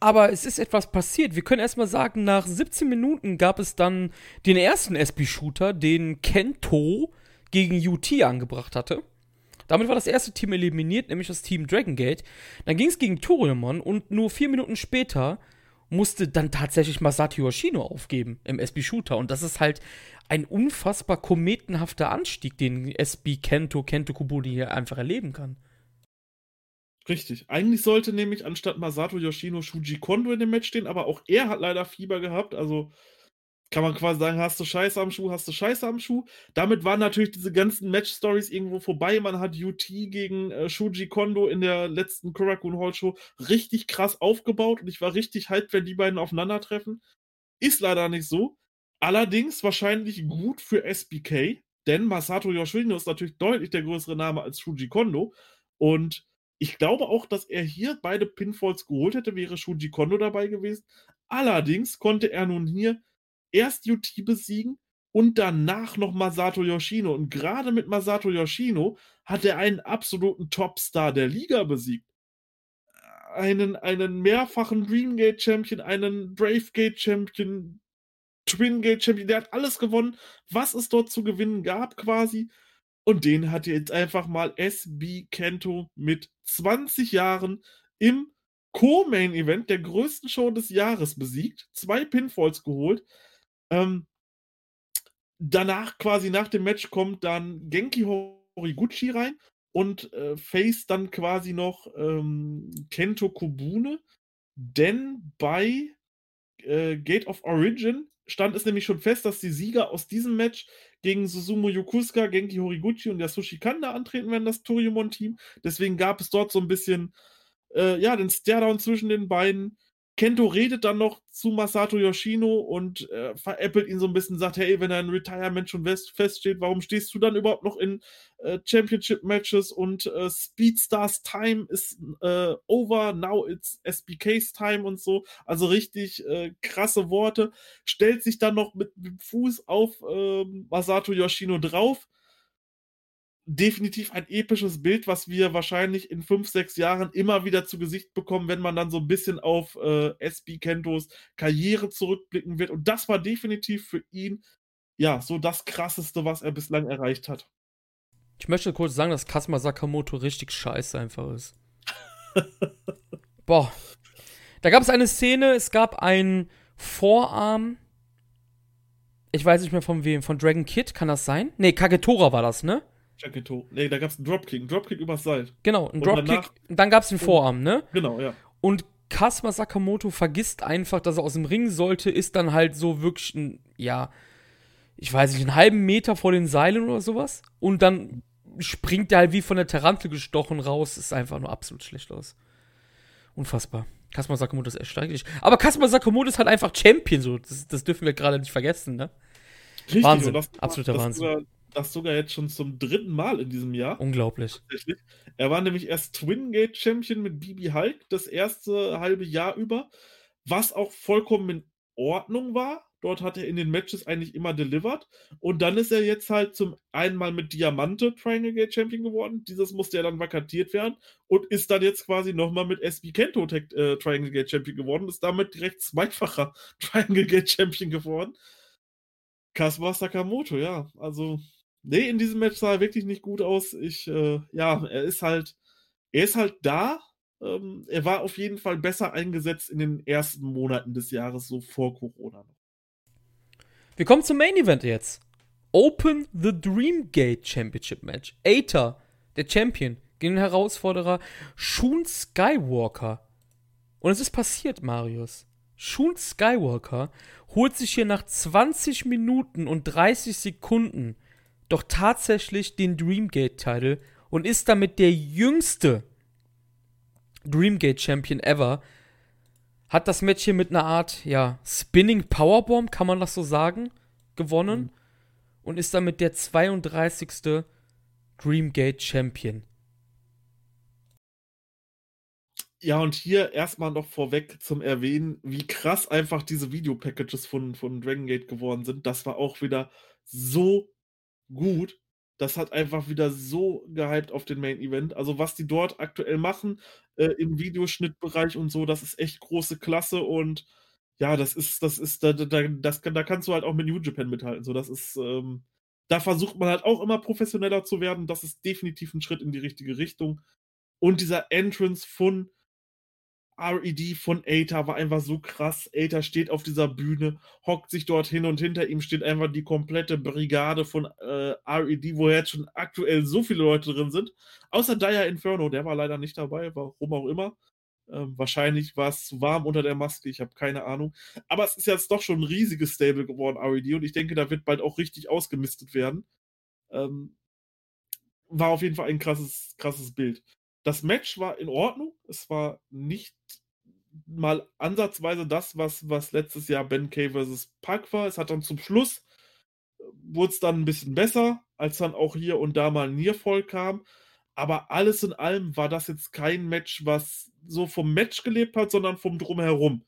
Aber es ist etwas passiert. Wir können erstmal sagen, nach 17 Minuten gab es dann den ersten SB-Shooter, den Kento gegen UT angebracht hatte. Damit war das erste Team eliminiert, nämlich das Team Dragon Gate. Dann ging es gegen Toriumon und nur vier Minuten später musste dann tatsächlich Masato Yoshino aufgeben im SB Shooter. Und das ist halt ein unfassbar kometenhafter Anstieg, den SB Kento, Kento Kubuni hier einfach erleben kann. Richtig. Eigentlich sollte nämlich anstatt Masato Yoshino Shuji Kondo in dem Match stehen, aber auch er hat leider Fieber gehabt. Also kann man quasi sagen, hast du Scheiße am Schuh, hast du Scheiße am Schuh. Damit waren natürlich diese ganzen Match-Stories irgendwo vorbei. Man hat UT gegen äh, Shuji Kondo in der letzten Korakuen Hall Show richtig krass aufgebaut und ich war richtig hyped, wenn die beiden aufeinandertreffen. Ist leider nicht so. Allerdings wahrscheinlich gut für SBK, denn Masato Yoshino ist natürlich deutlich der größere Name als Shuji Kondo. Und ich glaube auch, dass er hier beide Pinfalls geholt hätte, wäre Shuji Kondo dabei gewesen. Allerdings konnte er nun hier erst UT besiegen und danach noch Masato Yoshino. Und gerade mit Masato Yoshino hat er einen absoluten Topstar der Liga besiegt. Einen, einen mehrfachen Dreamgate Champion, einen Bravegate Champion, Twingate Champion, der hat alles gewonnen, was es dort zu gewinnen gab quasi. Und den hat jetzt einfach mal SB Kento mit 20 Jahren im Co-Main-Event der größten Show des Jahres besiegt, zwei Pinfalls geholt. Ähm, danach, quasi nach dem Match, kommt dann Genki Horiguchi rein und äh, face dann quasi noch ähm, Kento Kobune. Denn bei äh, Gate of Origin stand es nämlich schon fest, dass die Sieger aus diesem Match gegen Susumu Yokusuka, Genki Horiguchi und Yasushi Kanda antreten werden, das Toriumon-Team. Deswegen gab es dort so ein bisschen, äh, ja, den Staredown zwischen den beiden. Kento redet dann noch zu Masato Yoshino und äh, veräppelt ihn so ein bisschen, sagt, hey, wenn ein Retirement schon feststeht, warum stehst du dann überhaupt noch in äh, Championship-Matches und äh, Speedstars Time ist äh, over, now it's SBK's Time und so. Also richtig äh, krasse Worte. Stellt sich dann noch mit dem Fuß auf ähm, Masato Yoshino drauf definitiv ein episches Bild, was wir wahrscheinlich in fünf, sechs Jahren immer wieder zu Gesicht bekommen, wenn man dann so ein bisschen auf äh, SB Kentos Karriere zurückblicken wird. Und das war definitiv für ihn ja so das krasseste, was er bislang erreicht hat. Ich möchte kurz sagen, dass Kasma Sakamoto richtig scheiße einfach ist. Boah. Da gab es eine Szene, es gab einen Vorarm. Ich weiß nicht mehr von wem, von Dragon Kid, kann das sein? Nee, Kagetora war das, ne? Jaketo. Nee, da gab es einen Dropkick. Einen Dropkick übers Seil. Genau, einen Dropkick. Und dann gab es den Vorarm, ne? Genau, ja. Und Kasma Sakamoto vergisst einfach, dass er aus dem Ring sollte, ist dann halt so wirklich ein, ja, ich weiß nicht, einen halben Meter vor den Seilen oder sowas. Und dann springt er halt wie von der Tarantel gestochen raus. Ist einfach nur absolut schlecht aus. Unfassbar. Kasma Sakamoto ist echt steiglich. Aber Kasma Sakamoto ist halt einfach Champion, so. Das, das dürfen wir gerade nicht vergessen, ne? Richtig, Wahnsinn. Das, Absoluter das Wahnsinn. Das sogar jetzt schon zum dritten Mal in diesem Jahr. Unglaublich. Er war nämlich erst Twin Gate Champion mit Bibi Hulk das erste halbe Jahr über, was auch vollkommen in Ordnung war. Dort hat er in den Matches eigentlich immer delivered. Und dann ist er jetzt halt zum einmal mit Diamante Triangle Gate Champion geworden. Dieses musste ja dann vakantiert werden und ist dann jetzt quasi nochmal mit SB Kento äh, Triangle Gate Champion geworden. Ist damit direkt zweifacher Triangle Gate Champion geworden. Kasuma Sakamoto, ja. Also, nee, in diesem Match sah er wirklich nicht gut aus. Ich, äh, ja, er ist halt, er ist halt da. Ähm, er war auf jeden Fall besser eingesetzt in den ersten Monaten des Jahres, so vor Corona. Wir kommen zum Main Event jetzt. Open the Dreamgate Championship Match. Aether, der Champion, gegen den Herausforderer Shun Skywalker. Und es ist passiert, Marius. Shun Skywalker holt sich hier nach 20 Minuten und 30 Sekunden doch tatsächlich den Dreamgate-Title und ist damit der jüngste Dreamgate-Champion ever. Hat das Match hier mit einer Art, ja, Spinning Powerbomb, kann man das so sagen, gewonnen. Mhm. Und ist damit der 32. Dreamgate Champion. Ja, und hier erstmal noch vorweg zum Erwähnen, wie krass einfach diese Videopackages von, von Dragon Gate geworden sind. Das war auch wieder so gut. Das hat einfach wieder so gehypt auf den Main Event. Also, was die dort aktuell machen äh, im Videoschnittbereich und so, das ist echt große Klasse und ja, das ist, das ist, da, da, das, da kannst du halt auch mit New Japan mithalten. So, das ist, ähm, da versucht man halt auch immer professioneller zu werden. Das ist definitiv ein Schritt in die richtige Richtung. Und dieser Entrance von RED von Aether war einfach so krass. Aether steht auf dieser Bühne, hockt sich dort hin und hinter ihm steht einfach die komplette Brigade von äh, RED, wo jetzt schon aktuell so viele Leute drin sind. Außer Dire Inferno, der war leider nicht dabei, warum auch immer. Ähm, wahrscheinlich war es zu warm unter der Maske, ich habe keine Ahnung. Aber es ist jetzt doch schon ein riesiges Stable geworden, RED, und ich denke, da wird bald auch richtig ausgemistet werden. Ähm, war auf jeden Fall ein krasses, krasses Bild. Das Match war in Ordnung. Es war nicht mal ansatzweise das, was was letztes Jahr Ben Kay versus Pac war. Es hat dann zum Schluss äh, wurde es dann ein bisschen besser, als dann auch hier und da mal 'n Nearfall kam. Aber alles in allem war das jetzt kein Match, was so vom Match gelebt hat, sondern vom Drumherum.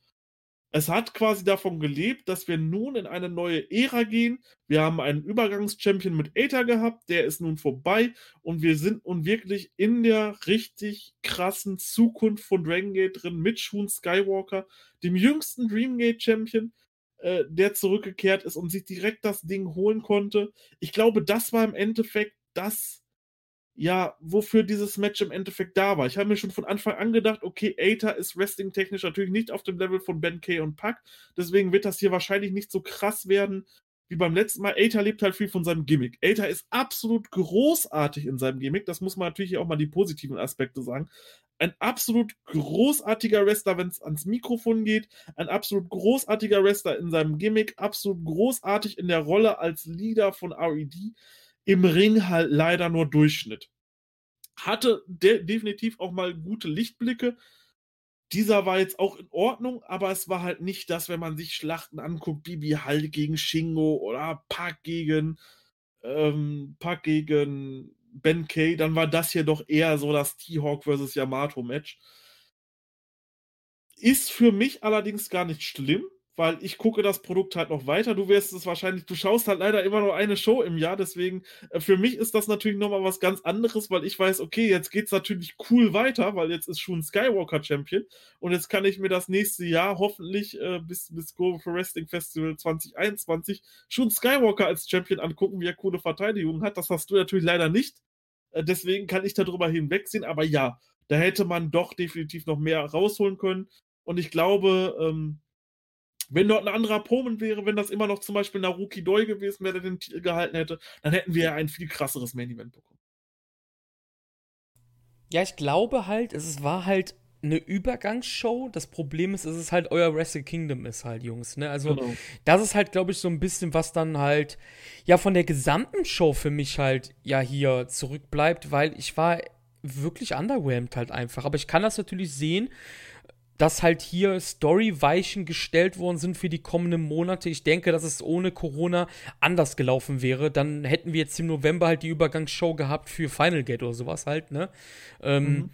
Es hat quasi davon gelebt, dass wir nun in eine neue Ära gehen. Wir haben einen Übergangs-Champion mit Aether gehabt, der ist nun vorbei und wir sind nun wirklich in der richtig krassen Zukunft von Dragon Gate drin mit Shun Skywalker, dem jüngsten Dreamgate Champion, äh, der zurückgekehrt ist und sich direkt das Ding holen konnte. Ich glaube, das war im Endeffekt das, ja, wofür dieses Match im Endeffekt da war. Ich habe mir schon von Anfang an gedacht, okay, Aether ist wrestling-technisch natürlich nicht auf dem Level von Ben Kay und Pac, deswegen wird das hier wahrscheinlich nicht so krass werden wie beim letzten Mal. Aether lebt halt viel von seinem Gimmick. Aether ist absolut großartig in seinem Gimmick, das muss man natürlich auch mal die positiven Aspekte sagen. Ein absolut großartiger Wrestler, wenn es ans Mikrofon geht, ein absolut großartiger Wrestler in seinem Gimmick, absolut großartig in der Rolle als Leader von RED im Ring halt leider nur Durchschnitt. Hatte de definitiv auch mal gute Lichtblicke. Dieser war jetzt auch in Ordnung, aber es war halt nicht das, wenn man sich Schlachten anguckt, Bibi Hall gegen Shingo oder Pack gegen ähm, Pack gegen Ben Kay, dann war das hier doch eher so das T-Hawk vs. Yamato Match. Ist für mich allerdings gar nicht schlimm, weil ich gucke das Produkt halt noch weiter. Du wirst es wahrscheinlich, du schaust halt leider immer nur eine Show im Jahr, deswegen äh, für mich ist das natürlich nochmal was ganz anderes, weil ich weiß, okay, jetzt geht es natürlich cool weiter, weil jetzt ist schon Skywalker Champion und jetzt kann ich mir das nächste Jahr hoffentlich äh, bis bis Go for Wrestling Festival 2021 schon Skywalker als Champion angucken, wie er coole Verteidigung hat. Das hast du natürlich leider nicht. Äh, deswegen kann ich darüber hinwegsehen, aber ja, da hätte man doch definitiv noch mehr rausholen können. Und ich glaube, ähm, wenn dort ein anderer Pomen wäre, wenn das immer noch zum Beispiel Naruki Doi gewesen wäre, der den Titel gehalten hätte, dann hätten wir ja ein viel krasseres Main Event bekommen. Ja, ich glaube halt, es war halt eine Übergangsshow. Das Problem ist, es ist halt euer Wrestle Kingdom ist halt, Jungs. Ne? Also, genau. das ist halt, glaube ich, so ein bisschen, was dann halt, ja, von der gesamten Show für mich halt, ja, hier zurückbleibt, weil ich war wirklich underwhelmed halt einfach. Aber ich kann das natürlich sehen, dass halt hier Storyweichen gestellt worden sind für die kommenden Monate. Ich denke, dass es ohne Corona anders gelaufen wäre. Dann hätten wir jetzt im November halt die Übergangsshow gehabt für Final Gate oder sowas halt, ne? Ähm, mhm.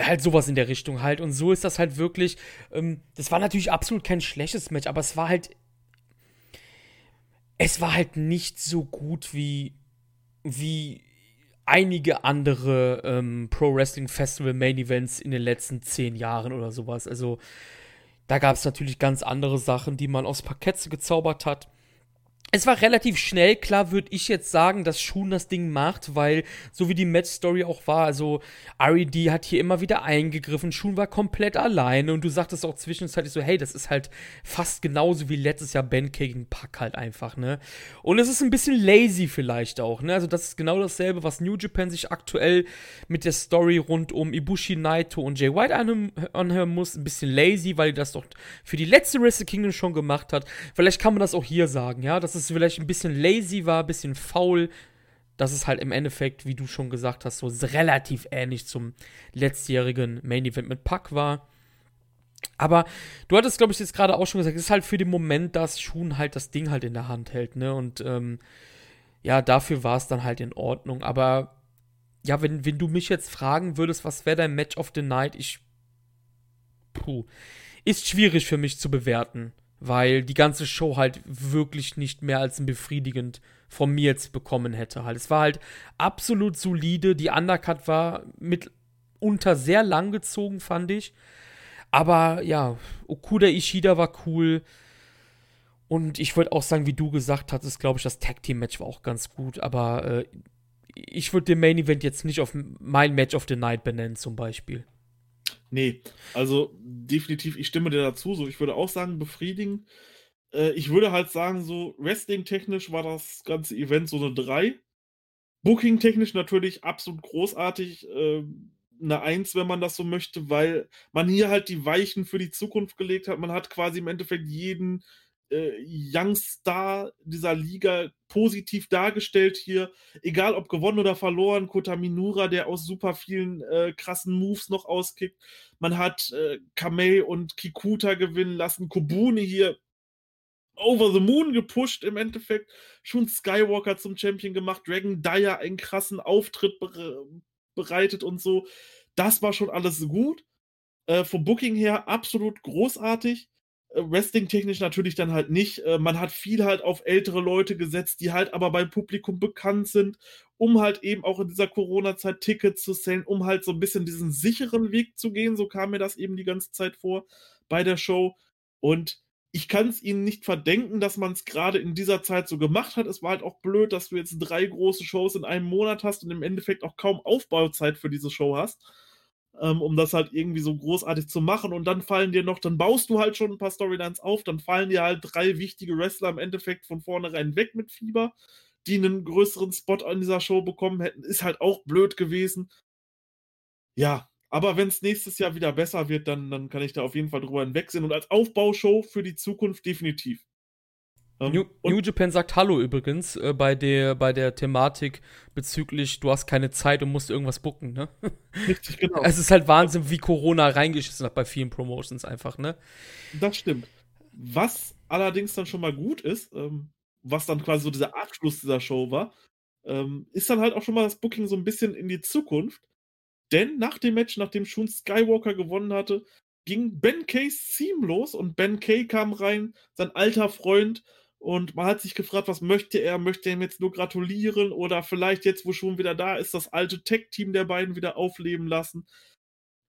Halt sowas in der Richtung halt. Und so ist das halt wirklich. Ähm, das war natürlich absolut kein schlechtes Match, aber es war halt. Es war halt nicht so gut wie. wie einige andere ähm, Pro Wrestling Festival Main Events in den letzten zehn Jahren oder sowas. Also da gab es natürlich ganz andere Sachen, die man aufs Parkett gezaubert hat. Es war relativ schnell, klar würde ich jetzt sagen, dass Shun das Ding macht, weil so wie die Match-Story auch war, also RED hat hier immer wieder eingegriffen, Shun war komplett alleine und du sagtest auch zwischenzeitlich so, hey, das ist halt fast genauso wie letztes Jahr Ben gegen Pack halt einfach, ne? Und es ist ein bisschen lazy vielleicht auch, ne? Also das ist genau dasselbe, was New Japan sich aktuell mit der Story rund um Ibushi, Naito und Jay White anhören muss, ein bisschen lazy, weil das doch für die letzte Wrestle Kingdom schon gemacht hat. Vielleicht kann man das auch hier sagen, ja, das es vielleicht ein bisschen lazy war, ein bisschen faul. Das ist halt im Endeffekt, wie du schon gesagt hast, so relativ ähnlich zum letztjährigen Main Event mit Pack war. Aber du hattest, glaube ich, jetzt gerade auch schon gesagt, es ist halt für den Moment, dass Schuhen halt das Ding halt in der Hand hält, ne? Und ähm, ja, dafür war es dann halt in Ordnung. Aber ja, wenn, wenn du mich jetzt fragen würdest, was wäre dein Match of the Night, ich. Puh. Ist schwierig für mich zu bewerten weil die ganze Show halt wirklich nicht mehr als ein befriedigend von mir jetzt bekommen hätte. Halt. Es war halt absolut solide. Die Undercut war mitunter sehr lang gezogen, fand ich. Aber ja, Okuda Ishida war cool. Und ich würde auch sagen, wie du gesagt hattest, glaube ich, das Tag Team Match war auch ganz gut. Aber äh, ich würde den Main Event jetzt nicht auf mein Match of the Night benennen, zum Beispiel. Nee, also definitiv, ich stimme dir dazu. So, ich würde auch sagen, befriedigen. Äh, ich würde halt sagen, so wrestling-technisch war das ganze Event so eine 3. Booking-technisch natürlich absolut großartig. Äh, eine 1, wenn man das so möchte, weil man hier halt die Weichen für die Zukunft gelegt hat. Man hat quasi im Endeffekt jeden äh, Youngstar dieser Liga positiv dargestellt hier. Egal ob gewonnen oder verloren. Kota Minura, der aus super vielen äh, krassen Moves noch auskickt. Man hat äh, Kamei und Kikuta gewinnen lassen. Kobune hier over the moon gepusht im Endeffekt. Schon Skywalker zum Champion gemacht. Dragon Dyer einen krassen Auftritt bere bereitet und so. Das war schon alles gut. Äh, vom Booking her absolut großartig. Wrestling-technisch natürlich dann halt nicht. Äh, man hat viel halt auf ältere Leute gesetzt, die halt aber beim Publikum bekannt sind, um halt eben auch in dieser Corona-Zeit Tickets zu sellen, um halt so ein bisschen diesen sicheren Weg zu gehen. So kam mir das eben die ganze Zeit vor bei der Show. Und ich kann es ihnen nicht verdenken, dass man es gerade in dieser Zeit so gemacht hat. Es war halt auch blöd, dass du jetzt drei große Shows in einem Monat hast und im Endeffekt auch kaum Aufbauzeit für diese Show hast ähm, um das halt irgendwie so großartig zu machen. Und dann fallen dir noch, dann baust du halt schon ein paar Storylines auf, dann fallen dir halt drei wichtige Wrestler im Endeffekt von vornherein weg mit Fieber, die einen größeren Spot an dieser Show bekommen hätten. Ist halt auch blöd gewesen. Ja, aber wenn es nächstes Jahr wieder besser wird, dann, dann kann ich da auf jeden Fall drüber hinwegsehen. Und als Aufbaushow für die Zukunft definitiv. Ähm, New, New, Japan sagt Hallo übrigens äh, bei, der, bei der Thematik bezüglich, du hast keine Zeit und musst irgendwas bucken, ne? Richtig, genau. Es ist halt Wahnsinn, wie Corona reingeschissen hat bei vielen Promotions einfach, ne? Das stimmt. Was allerdings dann schon mal gut ist, ähm, was dann quasi so dieser Abschluss dieser Show war, ähm, ist dann halt auch schon mal das Booking so ein bisschen in die Zukunft. Denn nach dem Match, nachdem Shun Skywalker gewonnen hatte, ging Ben Kays Team los und Ben Kay kam rein, sein alter Freund, und man hat sich gefragt, was möchte er? Möchte er ihm jetzt nur gratulieren oder vielleicht jetzt, wo schon wieder da ist, das alte Tech-Team der beiden wieder aufleben lassen?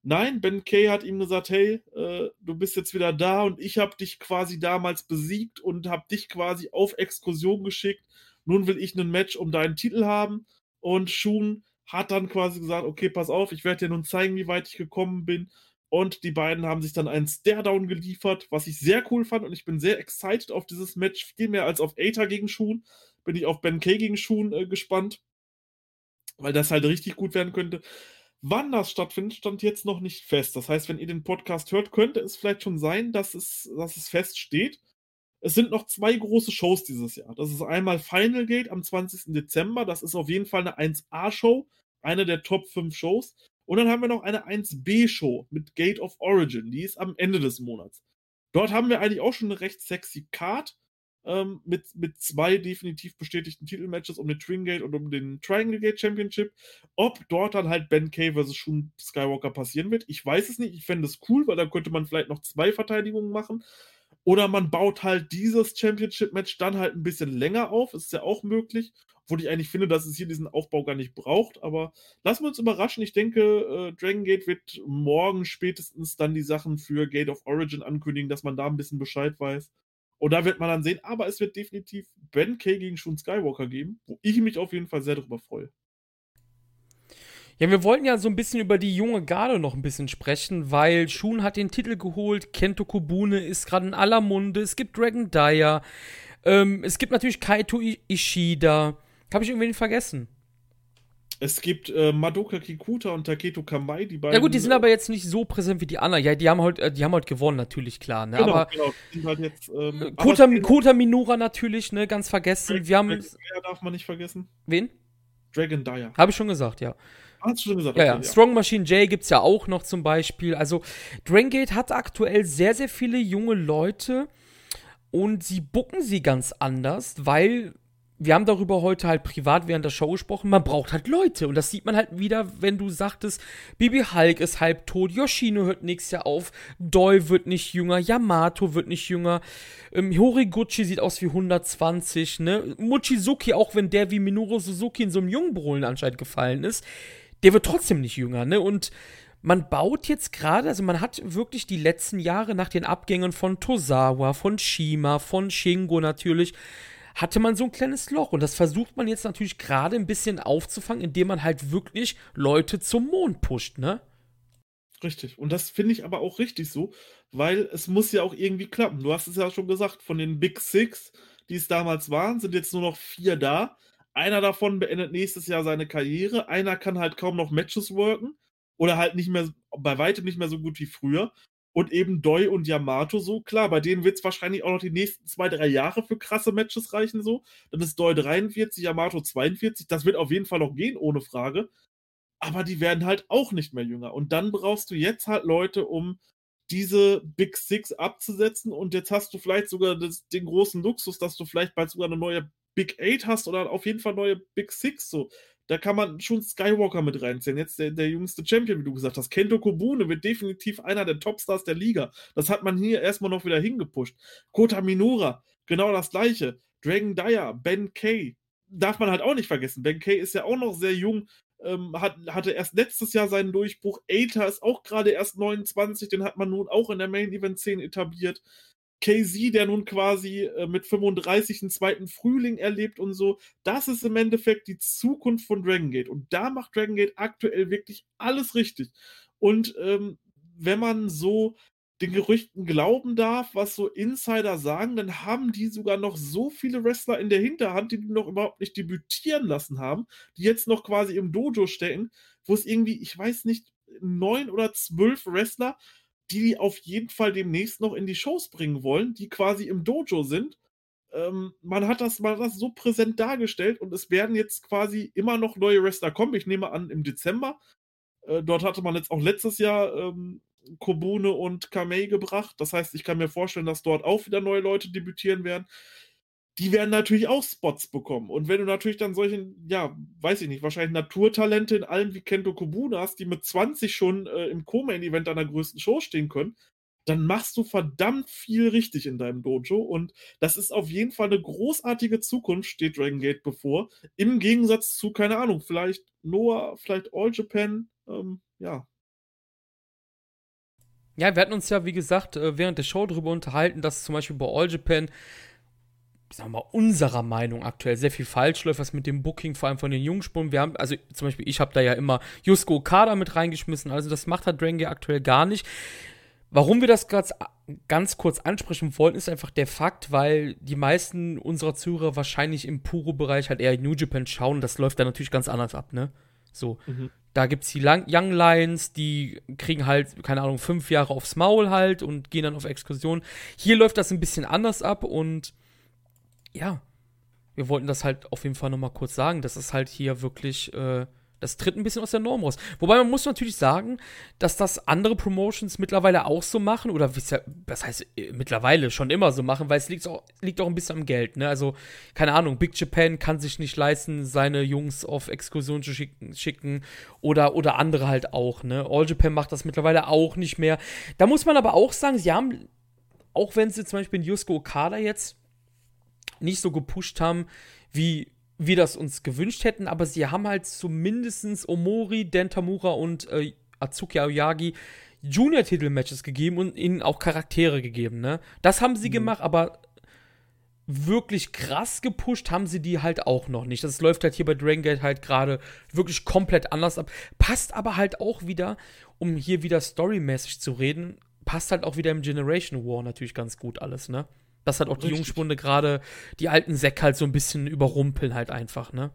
Nein, Ben Kay hat ihm gesagt, hey, äh, du bist jetzt wieder da und ich habe dich quasi damals besiegt und habe dich quasi auf Exkursion geschickt. Nun will ich ein Match um deinen Titel haben. Und Shun hat dann quasi gesagt, okay, pass auf, ich werde dir nun zeigen, wie weit ich gekommen bin. Und die beiden haben sich dann einen Stare-Down geliefert, was ich sehr cool fand. Und ich bin sehr excited auf dieses Match. Viel mehr als auf Aether gegen Shun. Bin ich auf Ben Kay gegen Shun äh, gespannt. Weil das halt richtig gut werden könnte. Wann das stattfindet, stand jetzt noch nicht fest. Das heißt, wenn ihr den Podcast hört, könnte es vielleicht schon sein, dass es, dass es feststeht. Es sind noch zwei große Shows dieses Jahr. Das ist einmal Final Gate am 20. Dezember. Das ist auf jeden Fall eine 1A-Show. Eine der Top 5 Shows. Und dann haben wir noch eine 1B-Show mit Gate of Origin. Die ist am Ende des Monats. Dort haben wir eigentlich auch schon eine recht sexy Card ähm, mit, mit zwei definitiv bestätigten Titelmatches um den Twin Gate und um den Triangle Gate Championship. Ob dort dann halt Ben Kay versus Shun Skywalker passieren wird, ich weiß es nicht. Ich fände es cool, weil dann könnte man vielleicht noch zwei Verteidigungen machen. Oder man baut halt dieses Championship-Match dann halt ein bisschen länger auf. Ist ja auch möglich. Obwohl ich eigentlich finde, dass es hier diesen Aufbau gar nicht braucht. Aber lassen wir uns überraschen. Ich denke, äh, Dragon Gate wird morgen spätestens dann die Sachen für Gate of Origin ankündigen, dass man da ein bisschen Bescheid weiß. Und da wird man dann sehen. Aber es wird definitiv Ben Kay gegen Shun Skywalker geben, wo ich mich auf jeden Fall sehr darüber freue. Ja, wir wollten ja so ein bisschen über die junge Garde noch ein bisschen sprechen, weil Shun hat den Titel geholt, Kento Kobune ist gerade in aller Munde, es gibt Dragon Dyer, ähm, es gibt natürlich Kaito Ishida. Habe ich irgendwen vergessen? Es gibt äh, Madoka Kikuta und Taketo Kamai, die beiden. Ja gut, die sind aber jetzt nicht so präsent wie die anderen. Ja, die haben halt, äh, die haben halt gewonnen, natürlich, klar. Ne? Genau, aber, genau. Die sind halt jetzt, ähm, Kota, Kota Minora natürlich, ne, ganz vergessen. Dragon, Wir haben. Dragon Dyer darf man nicht vergessen. Wen? Dragon Dyer. Habe ich schon gesagt, ja. Hast du schon gesagt? Ja, okay, ja. Strong Machine J gibt es ja auch noch zum Beispiel. Also, Drangate hat aktuell sehr, sehr viele junge Leute und sie bucken sie ganz anders, weil wir haben darüber heute halt privat während der Show gesprochen, man braucht halt Leute. Und das sieht man halt wieder, wenn du sagtest, Bibi Hulk ist halb tot, Yoshino hört nächstes Jahr auf, Doi wird nicht jünger, Yamato wird nicht jünger, ähm, Horiguchi sieht aus wie 120, ne? Mochizuki, auch wenn der wie Minoru Suzuki in so einem Jungbrunnen anscheinend gefallen ist, der wird trotzdem nicht jünger, ne? Und man baut jetzt gerade, also man hat wirklich die letzten Jahre nach den Abgängen von Tosawa, von Shima, von Shingo natürlich, hatte man so ein kleines Loch. Und das versucht man jetzt natürlich gerade ein bisschen aufzufangen, indem man halt wirklich Leute zum Mond pusht, ne? Richtig. Und das finde ich aber auch richtig so, weil es muss ja auch irgendwie klappen. Du hast es ja schon gesagt, von den Big Six, die es damals waren, sind jetzt nur noch vier da. Einer davon beendet nächstes Jahr seine Karriere. Einer kann halt kaum noch Matches worken. Oder halt nicht mehr, bei weitem nicht mehr so gut wie früher. Und eben Doi und Yamato so. Klar, bei denen wird es wahrscheinlich auch noch die nächsten zwei, drei Jahre für krasse Matches reichen so. Dann ist Doi 43, Yamato 42. Das wird auf jeden Fall noch gehen, ohne Frage. Aber die werden halt auch nicht mehr jünger. Und dann brauchst du jetzt halt Leute, um diese Big Six abzusetzen. Und jetzt hast du vielleicht sogar das, den großen Luxus, dass du vielleicht bald sogar eine neue Big Eight hast oder auf jeden Fall neue Big Six. So, da kann man schon Skywalker mit reinzählen. Jetzt der, der jüngste Champion, wie du gesagt hast. Kento Kobune wird definitiv einer der Topstars der Liga. Das hat man hier erstmal noch wieder hingepusht. Kota Minora, genau das gleiche. Dragon Dyer, Ben Kay. Darf man halt auch nicht vergessen. Ben Kay ist ja auch noch sehr jung, ähm, hat, hatte erst letztes Jahr seinen Durchbruch. Aether ist auch gerade erst 29, den hat man nun auch in der Main Event 10 etabliert. KZ, der nun quasi äh, mit 35 einen zweiten Frühling erlebt und so. Das ist im Endeffekt die Zukunft von Dragon Gate. Und da macht Dragon Gate aktuell wirklich alles richtig. Und ähm, wenn man so den Gerüchten glauben darf, was so Insider sagen, dann haben die sogar noch so viele Wrestler in der Hinterhand, die die noch überhaupt nicht debütieren lassen haben, die jetzt noch quasi im Dojo stecken, wo es irgendwie, ich weiß nicht, neun oder zwölf Wrestler die die auf jeden Fall demnächst noch in die Shows bringen wollen, die quasi im Dojo sind. Ähm, man, hat das, man hat das so präsent dargestellt und es werden jetzt quasi immer noch neue Wrestler kommen. Ich nehme an, im Dezember. Äh, dort hatte man jetzt auch letztes Jahr ähm, Kobune und Kamei gebracht. Das heißt, ich kann mir vorstellen, dass dort auch wieder neue Leute debütieren werden die werden natürlich auch Spots bekommen. Und wenn du natürlich dann solchen, ja, weiß ich nicht, wahrscheinlich Naturtalente in allem wie Kento Kobuna hast, die mit 20 schon äh, im Co-Main-Event deiner größten Show stehen können, dann machst du verdammt viel richtig in deinem Dojo. Und das ist auf jeden Fall eine großartige Zukunft, steht Dragon Gate bevor. Im Gegensatz zu, keine Ahnung, vielleicht Noah, vielleicht All Japan, ähm, ja. Ja, wir hatten uns ja, wie gesagt, äh, während der Show darüber unterhalten, dass zum Beispiel bei All Japan ich sag mal, unserer Meinung aktuell sehr viel falsch läuft, was mit dem Booking, vor allem von den Jungspuren. Wir haben, also zum Beispiel, ich habe da ja immer Jusko Okada mit reingeschmissen, also das macht halt Dranger aktuell gar nicht. Warum wir das ganz, ganz kurz ansprechen wollen, ist einfach der Fakt, weil die meisten unserer Zuhörer wahrscheinlich im Puro-Bereich halt eher New Japan schauen. Das läuft da natürlich ganz anders ab, ne? So. Mhm. Da gibt es die Lang Young Lions, die kriegen halt, keine Ahnung, fünf Jahre aufs Maul halt und gehen dann auf Exkursion. Hier läuft das ein bisschen anders ab und ja, wir wollten das halt auf jeden Fall nochmal kurz sagen. Das ist halt hier wirklich, äh, das tritt ein bisschen aus der Norm raus. Wobei man muss natürlich sagen, dass das andere Promotions mittlerweile auch so machen, oder was heißt äh, mittlerweile schon immer so machen, weil es liegt auch, liegt auch ein bisschen am Geld. Ne? Also, keine Ahnung, Big Japan kann sich nicht leisten, seine Jungs auf Exkursion zu schicken, schicken oder, oder andere halt auch. Ne? All Japan macht das mittlerweile auch nicht mehr. Da muss man aber auch sagen, sie haben, auch wenn sie zum Beispiel in Yusuke Okada jetzt nicht so gepusht haben, wie wir das uns gewünscht hätten, aber sie haben halt zumindest Omori, Dentamura und äh, Atsuki Aoyagi Junior-Titel-Matches gegeben und ihnen auch Charaktere gegeben, ne? Das haben sie mhm. gemacht, aber wirklich krass gepusht haben sie die halt auch noch nicht. Das läuft halt hier bei Dragon Gate halt gerade wirklich komplett anders ab. Passt aber halt auch wieder, um hier wieder storymäßig zu reden, passt halt auch wieder im Generation War natürlich ganz gut alles, ne? Dass halt auch die Jungspunde gerade die alten Säcke halt so ein bisschen überrumpeln halt einfach, ne?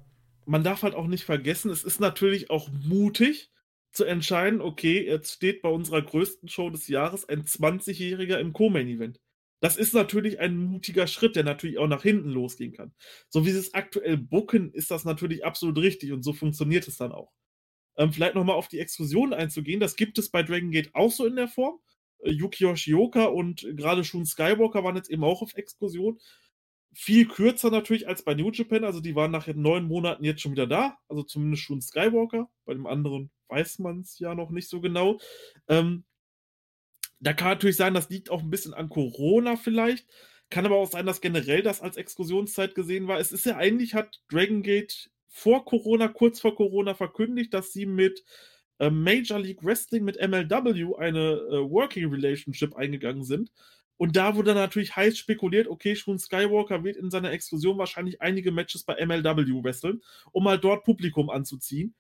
Man darf halt auch nicht vergessen, es ist natürlich auch mutig zu entscheiden, okay, jetzt steht bei unserer größten Show des Jahres ein 20-Jähriger im Co-Main-Event. Das ist natürlich ein mutiger Schritt, der natürlich auch nach hinten losgehen kann. So wie sie es aktuell bucken, ist das natürlich absolut richtig und so funktioniert es dann auch. Ähm, vielleicht nochmal auf die Exklusion einzugehen, das gibt es bei Dragon Gate auch so in der Form. Yuki Yoshioka und gerade schon Skywalker waren jetzt eben auch auf Exkursion. Viel kürzer natürlich als bei New Japan, also die waren nach neun Monaten jetzt schon wieder da, also zumindest schon Skywalker. Bei dem anderen weiß man es ja noch nicht so genau. Ähm, da kann natürlich sein, das liegt auch ein bisschen an Corona vielleicht. Kann aber auch sein, dass generell das als Exkursionszeit gesehen war. Es ist ja eigentlich, hat Dragon Gate vor Corona, kurz vor Corona verkündigt, dass sie mit Major League Wrestling mit MLW eine äh, Working Relationship eingegangen sind. Und da wurde natürlich heiß spekuliert, okay, schon Skywalker wird in seiner Exklusion wahrscheinlich einige Matches bei MLW wresteln, um mal dort Publikum anzuziehen.